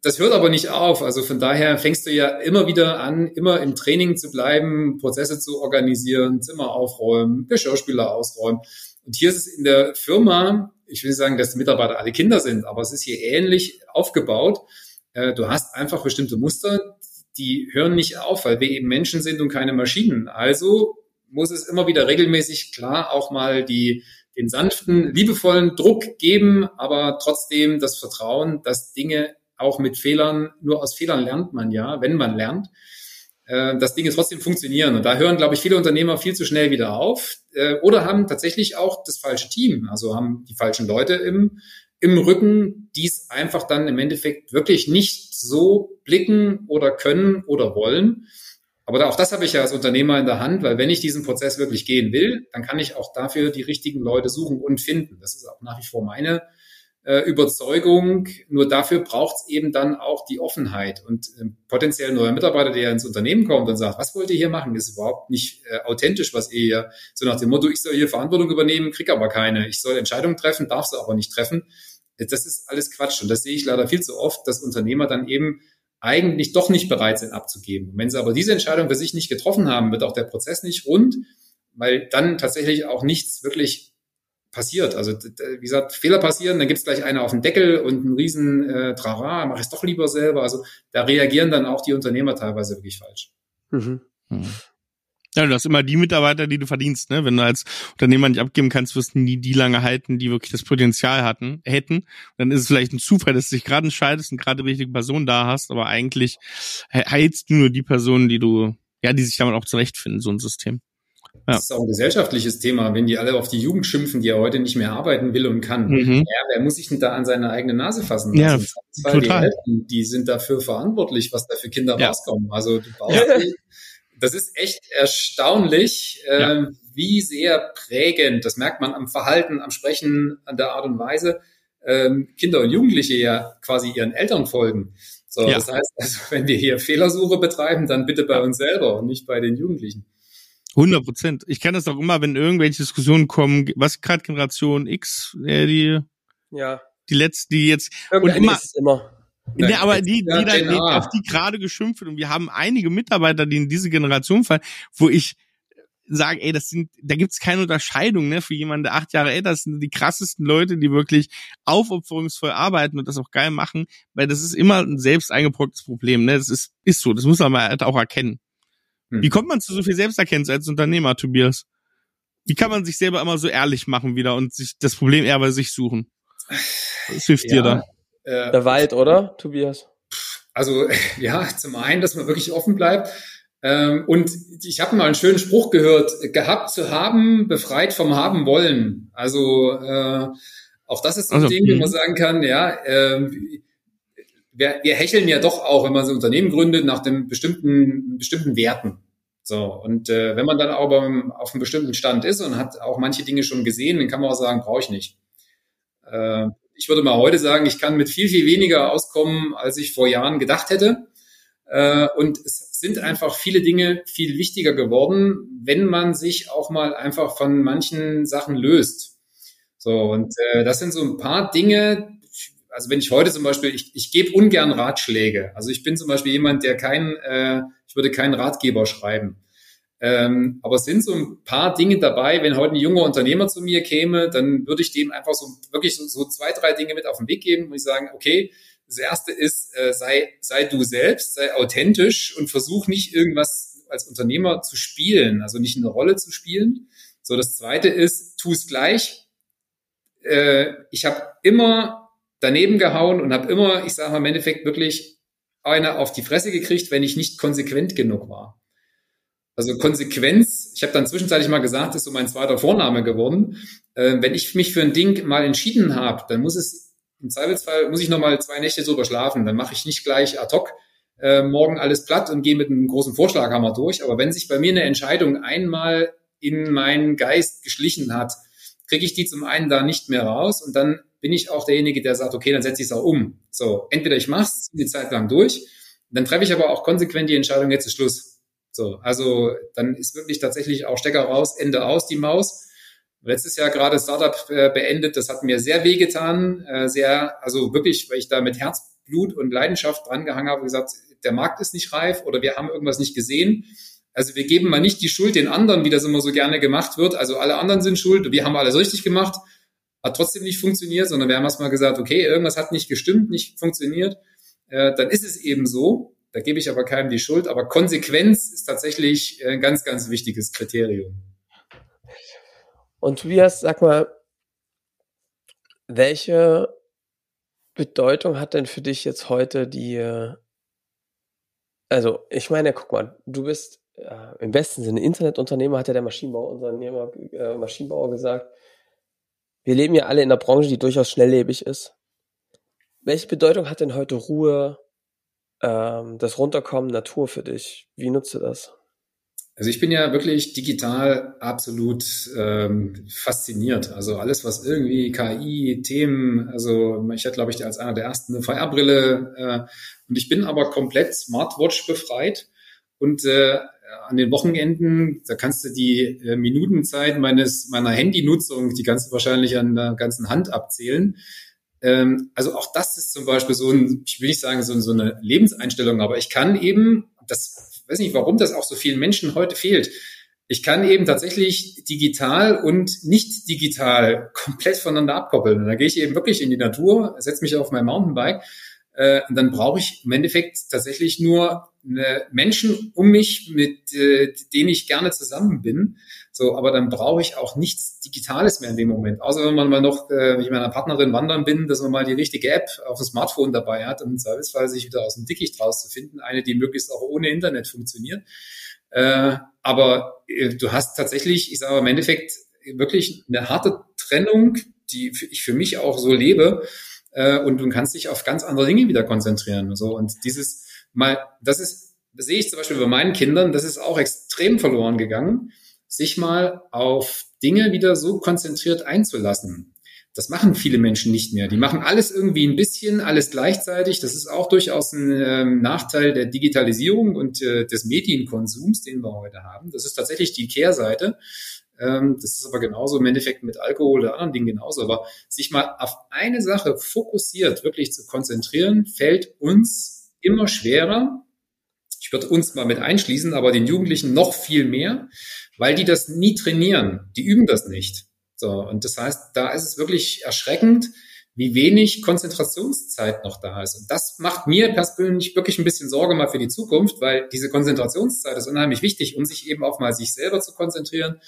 Das hört aber nicht auf. Also von daher fängst du ja immer wieder an, immer im Training zu bleiben, Prozesse zu organisieren, Zimmer aufräumen, Geschirrspüler ausräumen. Und hier ist es in der Firma, ich will nicht sagen, dass die Mitarbeiter alle Kinder sind, aber es ist hier ähnlich aufgebaut. Äh, du hast einfach bestimmte Muster, die hören nicht auf, weil wir eben Menschen sind und keine Maschinen. Also muss es immer wieder regelmäßig klar auch mal die, den sanften, liebevollen Druck geben, aber trotzdem das Vertrauen, dass Dinge auch mit Fehlern, nur aus Fehlern lernt man ja, wenn man lernt, äh, dass Dinge trotzdem funktionieren. Und da hören, glaube ich, viele Unternehmer viel zu schnell wieder auf äh, oder haben tatsächlich auch das falsche Team, also haben die falschen Leute im, im Rücken, die es einfach dann im Endeffekt wirklich nicht so blicken oder können oder wollen. Aber auch das habe ich ja als Unternehmer in der Hand, weil wenn ich diesen Prozess wirklich gehen will, dann kann ich auch dafür die richtigen Leute suchen und finden. Das ist auch nach wie vor meine äh, Überzeugung. Nur dafür braucht es eben dann auch die Offenheit. Und äh, potenziell neuer Mitarbeiter, der ins Unternehmen kommt und sagt, was wollt ihr hier machen? Das ist überhaupt nicht äh, authentisch, was ihr hier, so nach dem Motto, ich soll hier Verantwortung übernehmen, krieg aber keine. Ich soll Entscheidungen treffen, darf sie aber nicht treffen. Das ist alles Quatsch. Und das sehe ich leider viel zu oft, dass Unternehmer dann eben eigentlich doch nicht bereit sind abzugeben. wenn sie aber diese Entscheidung für sich nicht getroffen haben, wird auch der Prozess nicht rund, weil dann tatsächlich auch nichts wirklich passiert. Also wie gesagt, Fehler passieren, dann gibt's gleich einer auf den Deckel und einen riesen äh, Trara, mach ich es doch lieber selber. Also da reagieren dann auch die Unternehmer teilweise wirklich falsch. Mhm. Mhm. Ja, du hast immer die Mitarbeiter, die du verdienst, ne? Wenn du als Unternehmer nicht abgeben kannst, wirst du nie die lange halten, die wirklich das Potenzial hatten, hätten. Dann ist es vielleicht ein Zufall, dass du dich gerade entscheidest und gerade die richtige Person da hast, aber eigentlich heilst du nur die Personen, die du, ja, die sich damit auch zurechtfinden, so ein System. Ja. Das ist auch ein gesellschaftliches Thema, wenn die alle auf die Jugend schimpfen, die ja heute nicht mehr arbeiten will und kann. Mhm. Ja, wer muss sich denn da an seine eigene Nase fassen? Ja, also, total. Die, Eltern, die sind dafür verantwortlich, was da für Kinder ja. rauskommen. Also du brauchst ja. Das ist echt erstaunlich, ja. äh, wie sehr prägend, das merkt man am Verhalten, am Sprechen, an der Art und Weise, ähm, Kinder und Jugendliche ja quasi ihren Eltern folgen. So, ja. das heißt, also, wenn wir hier Fehlersuche betreiben, dann bitte bei uns selber und nicht bei den Jugendlichen. 100 Prozent. Ich kenne das auch immer, wenn irgendwelche Diskussionen kommen, was gerade Generation X, äh, die, ja. die letzten, die jetzt, und immer, immer. Nein, ja, aber die, die, da, die, auf die gerade geschimpft wird und wir haben einige Mitarbeiter, die in diese Generation fallen, wo ich sage, ey, das sind, da gibt's keine Unterscheidung, ne, für jemanden, der acht Jahre älter ist, sind die krassesten Leute, die wirklich aufopferungsvoll arbeiten und das auch geil machen, weil das ist immer ein selbst eingebrockenes Problem, ne, das ist, ist so, das muss man halt auch erkennen. Hm. Wie kommt man zu so viel Selbsterkenntnis als Unternehmer, Tobias? Wie kann man sich selber immer so ehrlich machen wieder und sich das Problem eher bei sich suchen? Was hilft ja, dir da? Äh, Der Wald, oder, Tobias? Also ja, zum einen, dass man wirklich offen bleibt. Ähm, und ich habe mal einen schönen Spruch gehört, gehabt zu haben, befreit vom haben wollen. Also äh, auch das ist so ein also, Ding, wo man mhm. sagen kann, ja, äh, wir, wir hecheln ja doch auch, wenn man so ein Unternehmen gründet, nach dem bestimmten, bestimmten Werten. So, und äh, wenn man dann aber auf einem bestimmten Stand ist und hat auch manche Dinge schon gesehen, dann kann man auch sagen, brauche ich nicht. Äh, ich würde mal heute sagen, ich kann mit viel, viel weniger auskommen, als ich vor Jahren gedacht hätte. Äh, und es sind einfach viele Dinge viel wichtiger geworden, wenn man sich auch mal einfach von manchen Sachen löst. So, und äh, das sind so ein paar Dinge, also wenn ich heute zum Beispiel, ich, ich gebe ungern Ratschläge. Also ich bin zum Beispiel jemand, der kein, äh, ich würde keinen Ratgeber schreiben. Ähm, aber es sind so ein paar Dinge dabei, wenn heute ein junger Unternehmer zu mir käme, dann würde ich dem einfach so wirklich so, so zwei, drei Dinge mit auf den Weg geben und ich sagen, okay, das erste ist, äh, sei, sei du selbst, sei authentisch und versuch nicht irgendwas als Unternehmer zu spielen, also nicht eine Rolle zu spielen. So, das zweite ist, tu es gleich. Äh, ich habe immer daneben gehauen und habe immer, ich sage mal im Endeffekt wirklich eine auf die Fresse gekriegt, wenn ich nicht konsequent genug war. Also Konsequenz, ich habe dann zwischenzeitlich mal gesagt, ist so mein zweiter Vorname geworden. Äh, wenn ich mich für ein Ding mal entschieden habe, dann muss es im Zweifelsfall muss ich noch mal zwei Nächte drüber schlafen. Dann mache ich nicht gleich ad hoc äh, morgen alles platt und gehe mit einem großen Vorschlaghammer durch. Aber wenn sich bei mir eine Entscheidung einmal in meinen Geist geschlichen hat, kriege ich die zum einen da nicht mehr raus und dann bin ich auch derjenige, der sagt, okay, dann setze ich es auch um. So, entweder ich mache es die Zeit lang durch, dann treffe ich aber auch konsequent die Entscheidung, jetzt ist Schluss. So, also dann ist wirklich tatsächlich auch Stecker raus, Ende aus, die Maus. Letztes Jahr gerade Startup äh, beendet, das hat mir sehr wehgetan, äh, sehr, also wirklich, weil ich da mit Herzblut und Leidenschaft dran gehangen habe, gesagt, der Markt ist nicht reif oder wir haben irgendwas nicht gesehen. Also wir geben mal nicht die Schuld den anderen, wie das immer so gerne gemacht wird. Also alle anderen sind schuld, wir haben alles richtig gemacht hat trotzdem nicht funktioniert, sondern wir haben erstmal gesagt, okay, irgendwas hat nicht gestimmt, nicht funktioniert, äh, dann ist es eben so. Da gebe ich aber keinem die Schuld. Aber Konsequenz ist tatsächlich ein ganz, ganz wichtiges Kriterium. Und Tobias, sag mal, welche Bedeutung hat denn für dich jetzt heute die, also ich meine, guck mal, du bist äh, im besten Sinne Internetunternehmer, hat ja der Maschinenbauunternehmer, äh, Maschinenbauer gesagt. Wir leben ja alle in einer Branche, die durchaus schnelllebig ist. Welche Bedeutung hat denn heute Ruhe, ähm, das Runterkommen, Natur für dich? Wie nutzt du das? Also ich bin ja wirklich digital absolut ähm, fasziniert. Also alles, was irgendwie KI, Themen, also ich hatte, glaube ich, als einer der ersten eine VR-Brille äh, und ich bin aber komplett Smartwatch befreit und äh, an den Wochenenden, da kannst du die äh, Minutenzeit meines meiner Handynutzung, die kannst du wahrscheinlich an der ganzen Hand abzählen. Ähm, also auch das ist zum Beispiel so ein, ich will nicht sagen so, so eine Lebenseinstellung, aber ich kann eben, das weiß nicht, warum das auch so vielen Menschen heute fehlt. Ich kann eben tatsächlich digital und nicht digital komplett voneinander abkoppeln. Und da gehe ich eben wirklich in die Natur, setze mich auf mein Mountainbike äh, und dann brauche ich im Endeffekt tatsächlich nur eine Menschen um mich, mit äh, denen ich gerne zusammen bin. So, aber dann brauche ich auch nichts Digitales mehr in dem Moment. Außer wenn man mal noch, äh, ich mit meiner Partnerin wandern bin, dass man mal die richtige App auf dem Smartphone dabei hat, um Zweifelsfall sich wieder aus dem Dickicht rauszufinden. Eine, die möglichst auch ohne Internet funktioniert. Äh, aber äh, du hast tatsächlich, ich sage im Endeffekt, wirklich eine harte Trennung, die ich für mich auch so lebe äh, und du kannst dich auf ganz andere Dinge wieder konzentrieren. So und dieses mal, das ist, das sehe ich zum Beispiel bei meinen Kindern, das ist auch extrem verloren gegangen, sich mal auf Dinge wieder so konzentriert einzulassen. Das machen viele Menschen nicht mehr. Die machen alles irgendwie ein bisschen, alles gleichzeitig. Das ist auch durchaus ein ähm, Nachteil der Digitalisierung und äh, des Medienkonsums, den wir heute haben. Das ist tatsächlich die Kehrseite. Ähm, das ist aber genauso im Endeffekt mit Alkohol oder anderen Dingen genauso. Aber sich mal auf eine Sache fokussiert, wirklich zu konzentrieren, fällt uns immer schwerer. Würde uns mal mit einschließen, aber den Jugendlichen noch viel mehr, weil die das nie trainieren. Die üben das nicht. So. Und das heißt, da ist es wirklich erschreckend, wie wenig Konzentrationszeit noch da ist. Und das macht mir persönlich wirklich ein bisschen Sorge mal für die Zukunft, weil diese Konzentrationszeit ist unheimlich wichtig, um sich eben auch mal sich selber zu konzentrieren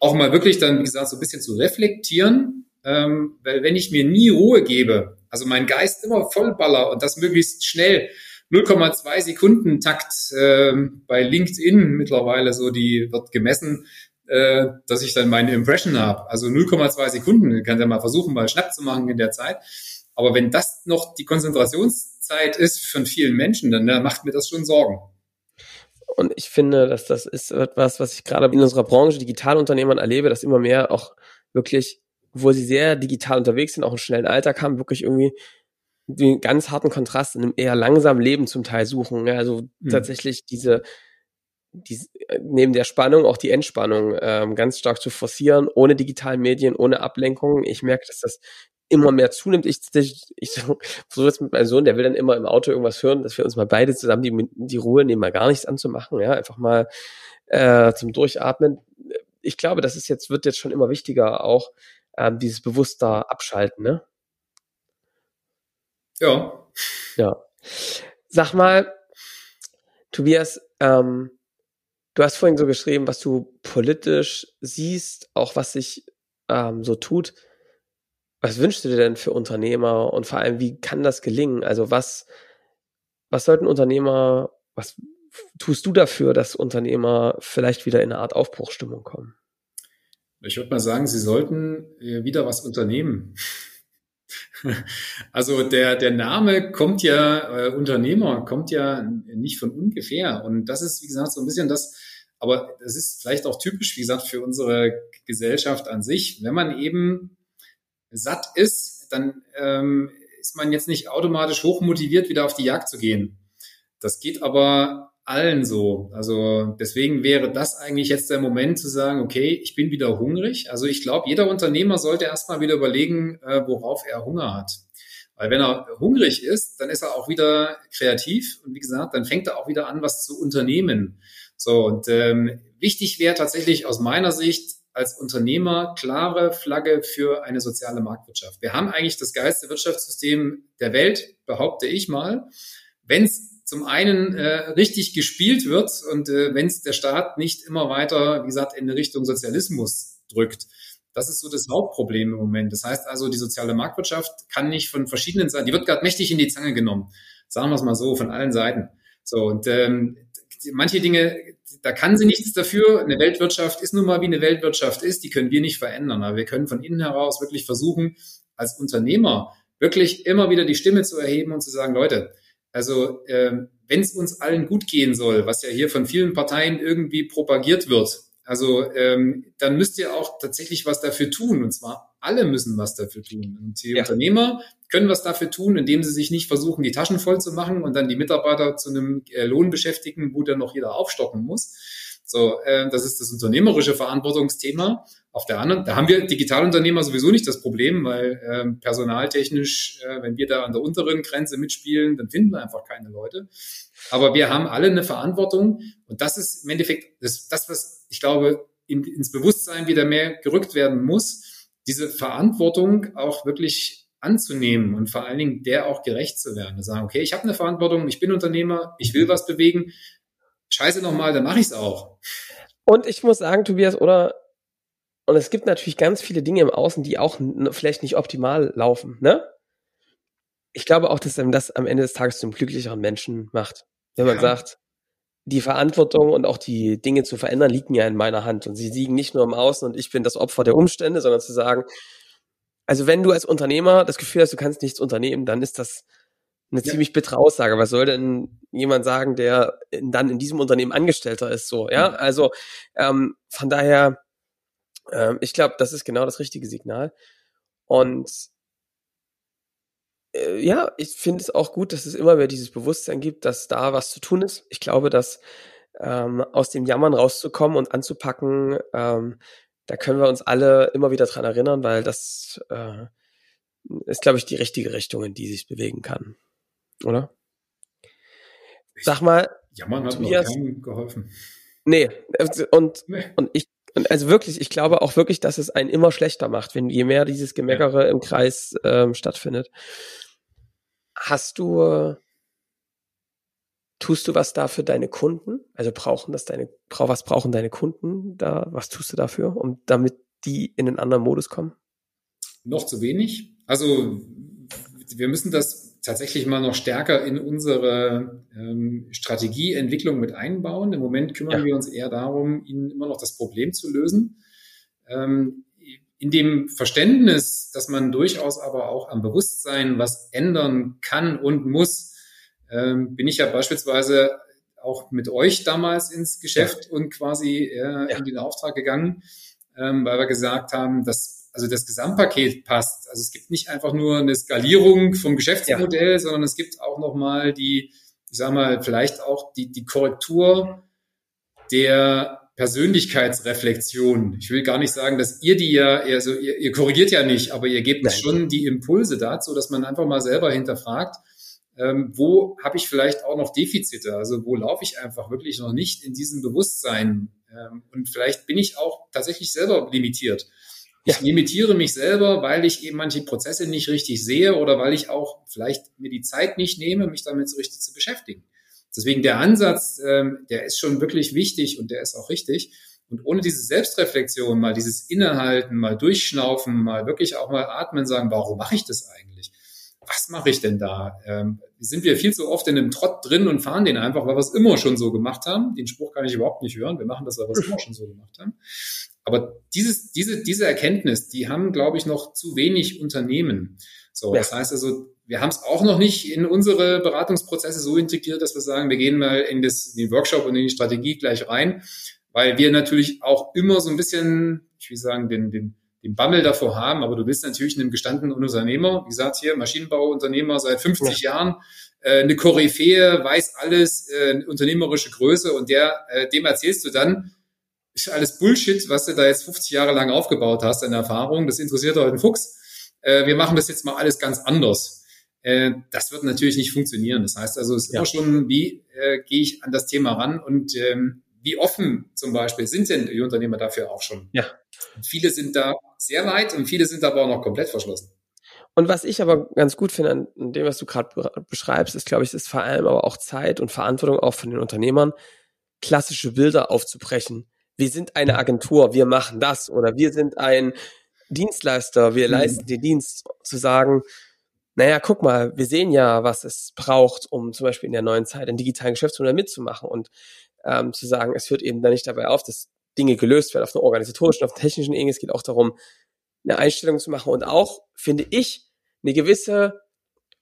auch mal wirklich dann, wie gesagt, so ein bisschen zu reflektieren, ähm, weil wenn ich mir nie Ruhe gebe, also mein Geist immer vollballer und das möglichst schnell, 0,2 Sekunden Takt äh, bei LinkedIn mittlerweile so, die wird gemessen, äh, dass ich dann meine Impression habe. Also 0,2 Sekunden, kann ja mal versuchen, mal Schnapp zu machen in der Zeit. Aber wenn das noch die Konzentrationszeit ist von vielen Menschen, dann, dann macht mir das schon Sorgen. Und ich finde, dass das ist etwas, was ich gerade in unserer Branche Digitalunternehmern erlebe, dass immer mehr auch wirklich, wo sie sehr digital unterwegs sind, auch einen schnellen Alltag haben, wirklich irgendwie den ganz harten Kontrast in einem eher langsamen Leben zum Teil suchen. Ja, also mhm. tatsächlich diese, die, neben der Spannung auch die Entspannung ähm, ganz stark zu forcieren, ohne digitalen Medien, ohne Ablenkungen. Ich merke, dass das immer mehr zunimmt. Ich, ich, ich so, so jetzt mit meinem Sohn, der will dann immer im Auto irgendwas hören, dass wir uns mal beide zusammen die, die Ruhe nehmen, mal gar nichts anzumachen, ja, einfach mal äh, zum Durchatmen. Ich glaube, das ist jetzt, wird jetzt schon immer wichtiger, auch ähm, dieses bewusster Abschalten, ne? Ja. Ja. Sag mal, Tobias, ähm, du hast vorhin so geschrieben, was du politisch siehst, auch was sich ähm, so tut. Was wünschst du dir denn für Unternehmer und vor allem, wie kann das gelingen? Also was, was sollten Unternehmer, was tust du dafür, dass Unternehmer vielleicht wieder in eine Art Aufbruchstimmung kommen? Ich würde mal sagen, sie sollten äh, wieder was unternehmen. Also der, der Name kommt ja, äh, Unternehmer kommt ja nicht von ungefähr. Und das ist, wie gesagt, so ein bisschen das, aber das ist vielleicht auch typisch, wie gesagt, für unsere Gesellschaft an sich. Wenn man eben satt ist, dann ähm, ist man jetzt nicht automatisch hochmotiviert, wieder auf die Jagd zu gehen. Das geht aber allen so. Also deswegen wäre das eigentlich jetzt der Moment zu sagen, okay, ich bin wieder hungrig. Also ich glaube, jeder Unternehmer sollte erstmal wieder überlegen, äh, worauf er Hunger hat. Weil wenn er hungrig ist, dann ist er auch wieder kreativ und wie gesagt, dann fängt er auch wieder an, was zu unternehmen. So und ähm, wichtig wäre tatsächlich aus meiner Sicht als Unternehmer klare Flagge für eine soziale Marktwirtschaft. Wir haben eigentlich das geilste Wirtschaftssystem der Welt, behaupte ich mal. Wenn es zum einen äh, richtig gespielt wird und äh, wenn es der Staat nicht immer weiter, wie gesagt, in Richtung Sozialismus drückt. Das ist so das Hauptproblem im Moment. Das heißt also, die soziale Marktwirtschaft kann nicht von verschiedenen Seiten, die wird gerade mächtig in die Zange genommen. Sagen wir es mal so, von allen Seiten. So, und ähm, manche Dinge, da kann sie nichts dafür. Eine Weltwirtschaft ist nun mal, wie eine Weltwirtschaft ist, die können wir nicht verändern. Aber wir können von innen heraus wirklich versuchen, als Unternehmer wirklich immer wieder die Stimme zu erheben und zu sagen, Leute, also ähm, wenn es uns allen gut gehen soll, was ja hier von vielen Parteien irgendwie propagiert wird, also ähm, dann müsst ihr auch tatsächlich was dafür tun. Und zwar alle müssen was dafür tun. Und die ja. Unternehmer können was dafür tun, indem sie sich nicht versuchen, die Taschen voll zu machen und dann die Mitarbeiter zu einem äh, Lohn beschäftigen, wo dann noch jeder aufstocken muss. So, äh, das ist das unternehmerische Verantwortungsthema. Auf der anderen, da haben wir Digitalunternehmer sowieso nicht das Problem, weil ähm, personaltechnisch, äh, wenn wir da an der unteren Grenze mitspielen, dann finden wir einfach keine Leute. Aber wir haben alle eine Verantwortung und das ist im Endeffekt das, das was ich glaube, in, ins Bewusstsein wieder mehr gerückt werden muss, diese Verantwortung auch wirklich anzunehmen und vor allen Dingen der auch gerecht zu werden. zu sagen, okay, ich habe eine Verantwortung, ich bin Unternehmer, ich will was bewegen, scheiße nochmal, dann mache ich es auch. Und ich muss sagen, Tobias, oder und es gibt natürlich ganz viele Dinge im Außen, die auch vielleicht nicht optimal laufen, ne? Ich glaube auch, dass einem das am Ende des Tages zum glücklicheren Menschen macht. Wenn man ja. sagt, die Verantwortung und auch die Dinge zu verändern liegen ja in meiner Hand und sie liegen nicht nur im Außen und ich bin das Opfer der Umstände, sondern zu sagen, also wenn du als Unternehmer das Gefühl hast, du kannst nichts unternehmen, dann ist das eine ja. ziemlich bittere Aussage. Was soll denn jemand sagen, der in, dann in diesem Unternehmen Angestellter ist? So, ja. Also ähm, von daher, ähm, ich glaube, das ist genau das richtige Signal. Und äh, ja, ich finde es auch gut, dass es immer wieder dieses Bewusstsein gibt, dass da was zu tun ist. Ich glaube, dass ähm, aus dem Jammern rauszukommen und anzupacken, ähm, da können wir uns alle immer wieder dran erinnern, weil das äh, ist, glaube ich, die richtige Richtung, in die sich bewegen kann oder? Sag mal. Ja, man hat Tobias, noch geholfen. Nee, und, nee. und ich, und also wirklich, ich glaube auch wirklich, dass es einen immer schlechter macht, wenn je mehr dieses Gemeckere ja. im Kreis ähm, stattfindet. Hast du, tust du was da für deine Kunden? Also brauchen das deine, was brauchen deine Kunden da? Was tust du dafür, um damit die in einen anderen Modus kommen? Noch zu wenig. Also wir müssen das tatsächlich mal noch stärker in unsere ähm, Strategieentwicklung mit einbauen. Im Moment kümmern ja. wir uns eher darum, ihnen immer noch das Problem zu lösen. Ähm, in dem Verständnis, dass man durchaus aber auch am Bewusstsein was ändern kann und muss, ähm, bin ich ja beispielsweise auch mit euch damals ins Geschäft ja. und quasi äh, ja. in den Auftrag gegangen, ähm, weil wir gesagt haben, dass also das Gesamtpaket passt. Also es gibt nicht einfach nur eine Skalierung vom Geschäftsmodell, ja. sondern es gibt auch nochmal die, ich sag mal, vielleicht auch die, die Korrektur der Persönlichkeitsreflexion. Ich will gar nicht sagen, dass ihr die ja, also ihr, ihr korrigiert ja nicht, aber ihr gebt Nein. schon die Impulse dazu, dass man einfach mal selber hinterfragt, ähm, wo habe ich vielleicht auch noch Defizite? Also wo laufe ich einfach wirklich noch nicht in diesem Bewusstsein? Ähm, und vielleicht bin ich auch tatsächlich selber limitiert. Ich limitiere mich selber, weil ich eben manche Prozesse nicht richtig sehe oder weil ich auch vielleicht mir die Zeit nicht nehme, mich damit so richtig zu beschäftigen. Deswegen der Ansatz, ähm, der ist schon wirklich wichtig und der ist auch richtig. Und ohne diese Selbstreflexion, mal dieses Innehalten, mal durchschnaufen, mal wirklich auch mal atmen, sagen, warum mache ich das eigentlich? Was mache ich denn da? Ähm, sind wir viel zu oft in einem Trott drin und fahren den einfach, weil wir es immer schon so gemacht haben. Den Spruch kann ich überhaupt nicht hören. Wir machen das, weil wir es immer schon so gemacht haben. Aber dieses, diese, diese Erkenntnis, die haben, glaube ich, noch zu wenig Unternehmen. So, ja. das heißt also, wir haben es auch noch nicht in unsere Beratungsprozesse so integriert, dass wir sagen, wir gehen mal in, das, in den Workshop und in die Strategie gleich rein, weil wir natürlich auch immer so ein bisschen, ich will sagen, den, den, den Bammel davor haben, aber du bist natürlich einem gestandenen Unternehmer, wie gesagt hier, Maschinenbauunternehmer seit 50 ja. Jahren, äh, eine Koryphäe, weiß alles, äh, unternehmerische Größe und der, äh, dem erzählst du dann, ist alles Bullshit, was du da jetzt 50 Jahre lang aufgebaut hast an Erfahrung. Das interessiert heute einen Fuchs. Äh, wir machen das jetzt mal alles ganz anders. Äh, das wird natürlich nicht funktionieren. Das heißt also, es ist ja. immer schon, wie äh, gehe ich an das Thema ran und ähm, wie offen zum Beispiel sind denn die Unternehmer dafür auch schon? Ja. viele sind da sehr weit und viele sind aber auch noch komplett verschlossen. Und was ich aber ganz gut finde an dem, was du gerade beschreibst, ist, glaube ich, ist vor allem aber auch Zeit und Verantwortung auch von den Unternehmern, klassische Bilder aufzubrechen. Wir sind eine Agentur, wir machen das oder wir sind ein Dienstleister, wir mhm. leisten den Dienst, zu sagen, naja, guck mal, wir sehen ja, was es braucht, um zum Beispiel in der neuen Zeit ein digitalen Geschäftsmodell mitzumachen und ähm, zu sagen, es hört eben da nicht dabei auf, dass Dinge gelöst werden auf einer organisatorischen, auf einer technischen Ebene. Es geht auch darum, eine Einstellung zu machen und auch, finde ich, eine gewisse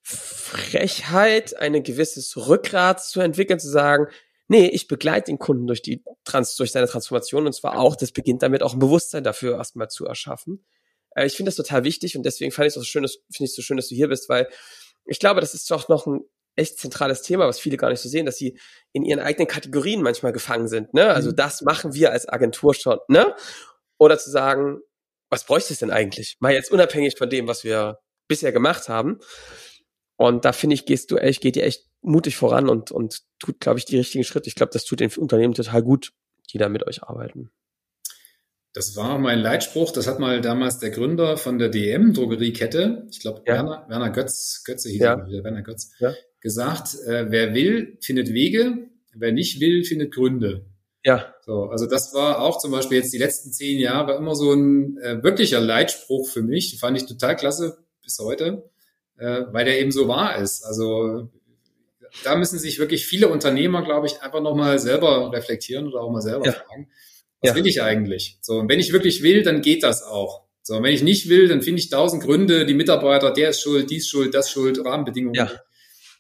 Frechheit, eine gewisses Rückgrat zu entwickeln, zu sagen, nee, ich begleite den Kunden durch die Trans durch seine Transformation und zwar auch, das beginnt damit auch ein Bewusstsein dafür erstmal zu erschaffen. Äh, ich finde das total wichtig und deswegen fand ich es so schön, finde ich so schön, dass du hier bist, weil ich glaube, das ist doch noch ein echt zentrales Thema, was viele gar nicht so sehen, dass sie in ihren eigenen Kategorien manchmal gefangen sind. Ne? Also mhm. das machen wir als Agentur schon, ne? Oder zu sagen, was bräuchte es denn eigentlich? Mal jetzt unabhängig von dem, was wir bisher gemacht haben. Und da finde ich, gehst du echt, geht ihr echt mutig voran und, und tut, glaube ich, die richtigen Schritte. Ich glaube, das tut den Unternehmen total gut, die da mit euch arbeiten. Das war mein Leitspruch. Das hat mal damals der Gründer von der DM Drogeriekette, ich glaube ja. Werner, Werner Götz, Götze hieß ja. er, Werner Götz, ja. gesagt: äh, Wer will, findet Wege. Wer nicht will, findet Gründe. Ja. So, also das war auch zum Beispiel jetzt die letzten zehn Jahre immer so ein äh, wirklicher Leitspruch für mich. Fand ich total klasse bis heute, äh, weil der eben so wahr ist. Also da müssen sich wirklich viele Unternehmer, glaube ich, einfach nochmal selber reflektieren oder auch mal selber ja. fragen, was ja. will ich eigentlich? So, und wenn ich wirklich will, dann geht das auch. So, und wenn ich nicht will, dann finde ich tausend Gründe, die Mitarbeiter, der ist schuld, dies schuld, das schuld, Rahmenbedingungen. Ja.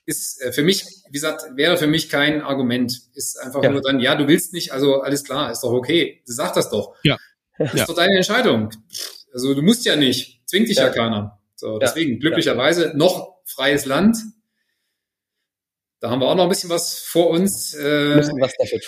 Ist äh, für mich, wie gesagt, wäre für mich kein Argument. Ist einfach nur dann, ja, du willst nicht, also alles klar, ist doch okay. Sag das doch. Ja. Das ist doch deine Entscheidung. Also du musst ja nicht, zwingt dich ja, keiner. So, deswegen glücklicherweise noch freies Land, da haben wir auch noch ein bisschen was vor uns, äh, was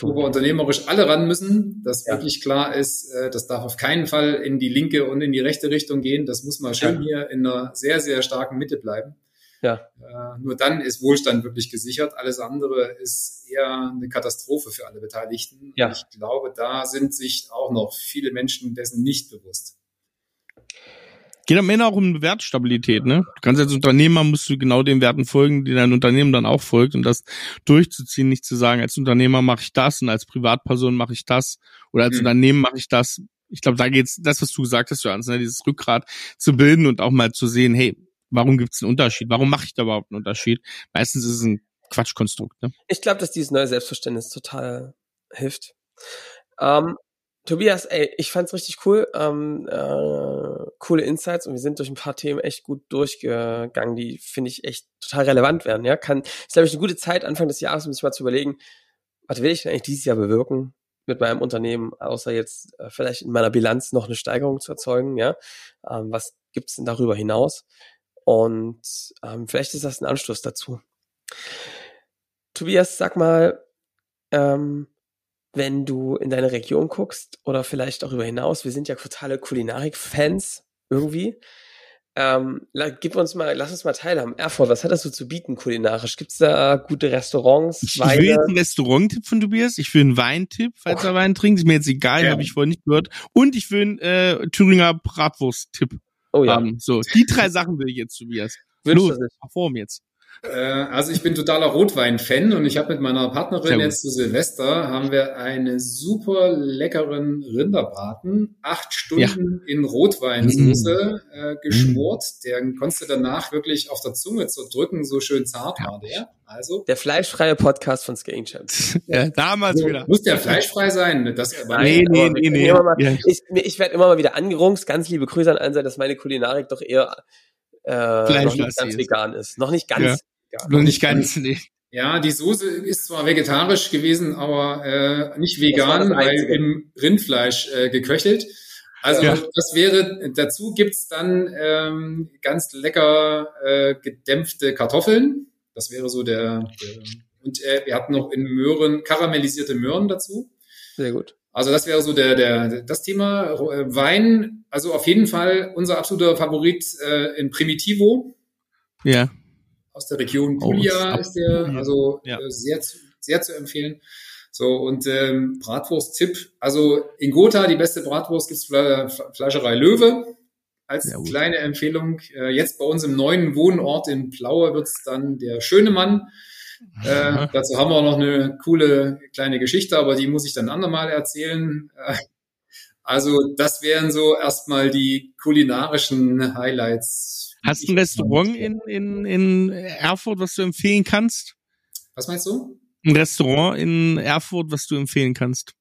wo wir unternehmerisch alle ran müssen, dass ja. wirklich klar ist, äh, das darf auf keinen Fall in die linke und in die rechte Richtung gehen. Das muss mal schön ja. hier in einer sehr, sehr starken Mitte bleiben. Ja. Äh, nur dann ist Wohlstand wirklich gesichert. Alles andere ist eher eine Katastrophe für alle Beteiligten. Ja. Ich glaube, da sind sich auch noch viele Menschen dessen nicht bewusst. Geht am Ende auch um Wertstabilität, ne? Du kannst als Unternehmer musst du genau den Werten folgen, die dein Unternehmen dann auch folgt und das durchzuziehen, nicht zu sagen, als Unternehmer mache ich das und als Privatperson mache ich das oder als mhm. Unternehmen mache ich das. Ich glaube, da geht's, das, was du gesagt hast, Johannes, ne, dieses Rückgrat zu bilden und auch mal zu sehen, hey, warum gibt's einen Unterschied? Warum mache ich da überhaupt einen Unterschied? Meistens ist es ein Quatschkonstrukt, ne? Ich glaube, dass dieses neue Selbstverständnis total hilft. Ähm, Tobias, ey, ich fand's richtig cool. Ähm, äh, coole Insights und wir sind durch ein paar Themen echt gut durchgegangen, die finde ich echt total relevant werden. Ja, kann, ist glaube ich eine gute Zeit Anfang des Jahres, um sich mal zu überlegen, was will ich denn eigentlich dieses Jahr bewirken mit meinem Unternehmen, außer jetzt äh, vielleicht in meiner Bilanz noch eine Steigerung zu erzeugen. Ja, ähm, was gibt's denn darüber hinaus? Und ähm, vielleicht ist das ein Anschluss dazu. Tobias, sag mal, ähm, wenn du in deine Region guckst oder vielleicht auch über hinaus, wir sind ja totale Kulinarik-Fans irgendwie. Ähm, gib uns mal, lass uns mal teilhaben. Erfurt, was hat das so zu bieten kulinarisch? Gibt's da gute Restaurants? Ich, Weine? ich will jetzt einen Restaurant-Tipp von Tobias. Ich will einen Weintipp, falls oh. er Wein trinkt. Ist mir jetzt egal, ja. habe ich vorhin nicht gehört. Und ich will einen äh, Thüringer Bratwurst-Tipp oh, ja. haben. So, die drei Sachen will ich jetzt, Tobias. Wünsch Los, Form jetzt. Äh, also ich bin totaler Rotwein-Fan und ich habe mit meiner Partnerin jetzt zu Silvester haben wir einen super leckeren Rinderbraten, acht Stunden ja. in Rotweinsauce mm. äh, geschmort. Mm. Den konntest du danach wirklich auf der Zunge zerdrücken, so schön zart war der. Also der fleischfreie Podcast von Skating Champs. ja, damals also, wieder. Muss der fleischfrei sein? Das nee, nee, nee, nee. Mal, ich, ich werde immer mal wieder angerungt. Ganz liebe Grüße an allen, dass meine Kulinarik doch eher äh, noch nicht ganz vegan ist. Noch nicht ganz. Ja. Ja, Nur nicht ganz, nee. Ja, die Soße ist zwar vegetarisch gewesen, aber äh, nicht vegan, weil im Rindfleisch äh, geköchelt. Also ja. das wäre, dazu gibt's dann ähm, ganz lecker äh, gedämpfte Kartoffeln. Das wäre so der, der und äh, wir hatten noch in Möhren, karamellisierte Möhren dazu. Sehr gut. Also das wäre so der, der das Thema. Wein, also auf jeden Fall unser absoluter Favorit äh, in Primitivo. Ja aus der Region oh, Puglia oh, ist der, also ja. Äh, sehr, sehr zu empfehlen. So, und ähm, Bratwurst-Tipp. Also in Gotha, die beste Bratwurst gibt's Fle Fleischerei Löwe. als kleine Empfehlung. Äh, jetzt bei uns im neuen Wohnort in Plaue wird's dann der schöne Mann. Äh, dazu haben wir auch noch eine coole kleine Geschichte, aber die muss ich dann andermal erzählen. Äh, also das wären so erstmal die kulinarischen Highlights. Hast du ein Restaurant in, in, in Erfurt, was du empfehlen kannst? Was meinst du? Ein Restaurant in Erfurt, was du empfehlen kannst?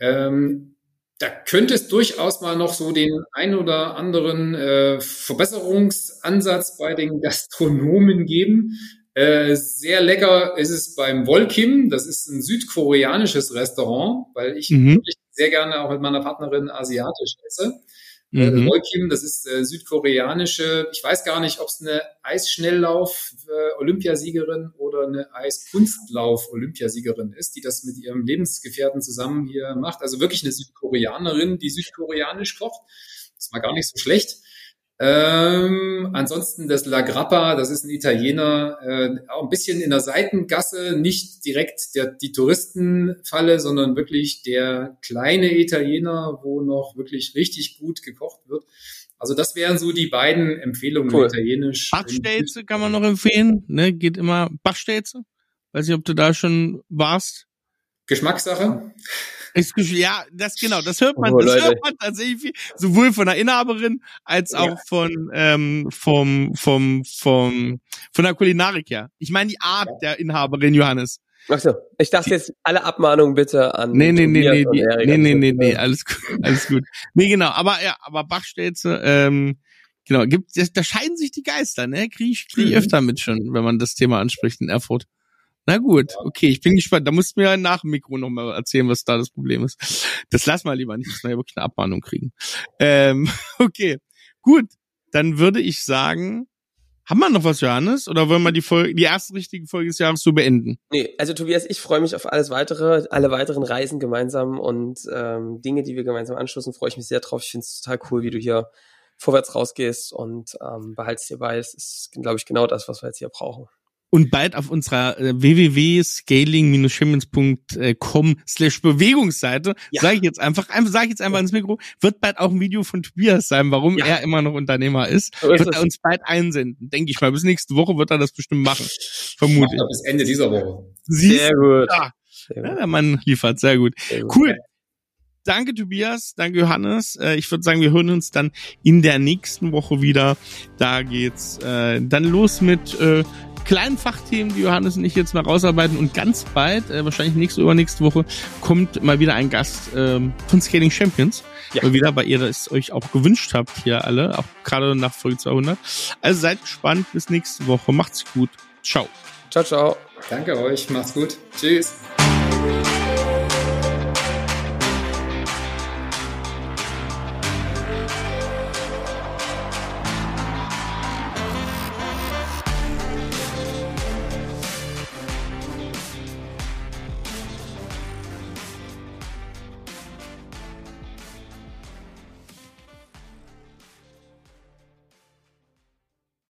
Ähm, da könnte es durchaus mal noch so den ein oder anderen äh, Verbesserungsansatz bei den Gastronomen geben. Äh, sehr lecker ist es beim Volkim. Das ist ein südkoreanisches Restaurant, weil ich mhm. wirklich sehr gerne auch mit meiner Partnerin asiatisch esse. Äh, mhm. Volkim, das ist äh, südkoreanische, ich weiß gar nicht, ob es eine Eisschnelllauf-Olympiasiegerin oder eine Eiskunstlauf-Olympiasiegerin ist, die das mit ihrem Lebensgefährten zusammen hier macht. Also wirklich eine Südkoreanerin, die südkoreanisch kocht. Das war gar nicht so schlecht. Ähm, ansonsten das La Grappa, das ist ein Italiener, äh, auch ein bisschen in der Seitengasse, nicht direkt der, die Touristenfalle, sondern wirklich der kleine Italiener, wo noch wirklich richtig gut gekocht wird. Also das wären so die beiden Empfehlungen cool. italienisch. Bachstelze kann man noch empfehlen, ne? Geht immer Bachstelze. Weiß nicht, ob du da schon warst. Geschmackssache ja, das genau, das hört man, oh, das hört man tatsächlich viel, sowohl von der Inhaberin als auch ja. von ähm, vom vom vom von der Kulinarik her. Ich meine die Art ja. der Inhaberin Johannes. Ach so, ich dachte jetzt alle Abmahnungen bitte an. Nee, nee, nee, nee, nee, Eric, nee, nee, nee, nee, alles gut, alles gut. Nee, genau, aber ja, aber Bachstelze ähm genau, gibt da scheiden sich die Geister, ne? Kriege ich krieg ich mhm. öfter mit schon, wenn man das Thema anspricht in Erfurt. Na gut, okay, ich bin gespannt. Da musst du mir nach dem Mikro nochmal erzählen, was da das Problem ist. Das lass mal lieber nicht, dass wir wirklich eine Abmahnung kriegen. Ähm, okay, gut. Dann würde ich sagen, haben wir noch was, Johannes? Oder wollen wir die Folge, die erste richtige Folge des Jahres so beenden? Nee, also Tobias, ich freue mich auf alles weitere, alle weiteren Reisen gemeinsam und ähm, Dinge, die wir gemeinsam anschließen, freue ich mich sehr drauf. Ich finde es total cool, wie du hier vorwärts rausgehst und ähm, behaltst dir bei. Es ist, glaube ich, genau das, was wir jetzt hier brauchen und bald auf unserer äh, www.scaling-champions.com slash Bewegungsseite, ja. sage ich jetzt einfach, einfach sage ich jetzt einfach ins Mikro, wird bald auch ein Video von Tobias sein, warum ja. er immer noch Unternehmer ist. So ist wird er uns bald einsenden, denke ich mal. Bis nächste Woche wird er das bestimmt machen. Vermute ich. Bis Ende dieser Woche. Siehst, sehr gut. Ja. Sehr gut. ja, der Mann liefert, sehr gut. Sehr gut. Cool. Danke, Tobias. Danke, Johannes. Äh, ich würde sagen, wir hören uns dann in der nächsten Woche wieder. Da geht's äh, dann los mit äh, kleinen Fachthemen, die Johannes und ich jetzt mal rausarbeiten. Und ganz bald, äh, wahrscheinlich nächste oder nächste Woche, kommt mal wieder ein Gast ähm, von Scaling Champions. Ja. Mal wieder, weil ihr das euch auch gewünscht habt hier alle, auch gerade nach Folge 200. Also seid gespannt. Bis nächste Woche. Macht's gut. Ciao. Ciao, ciao. Danke euch. Macht's gut. Tschüss.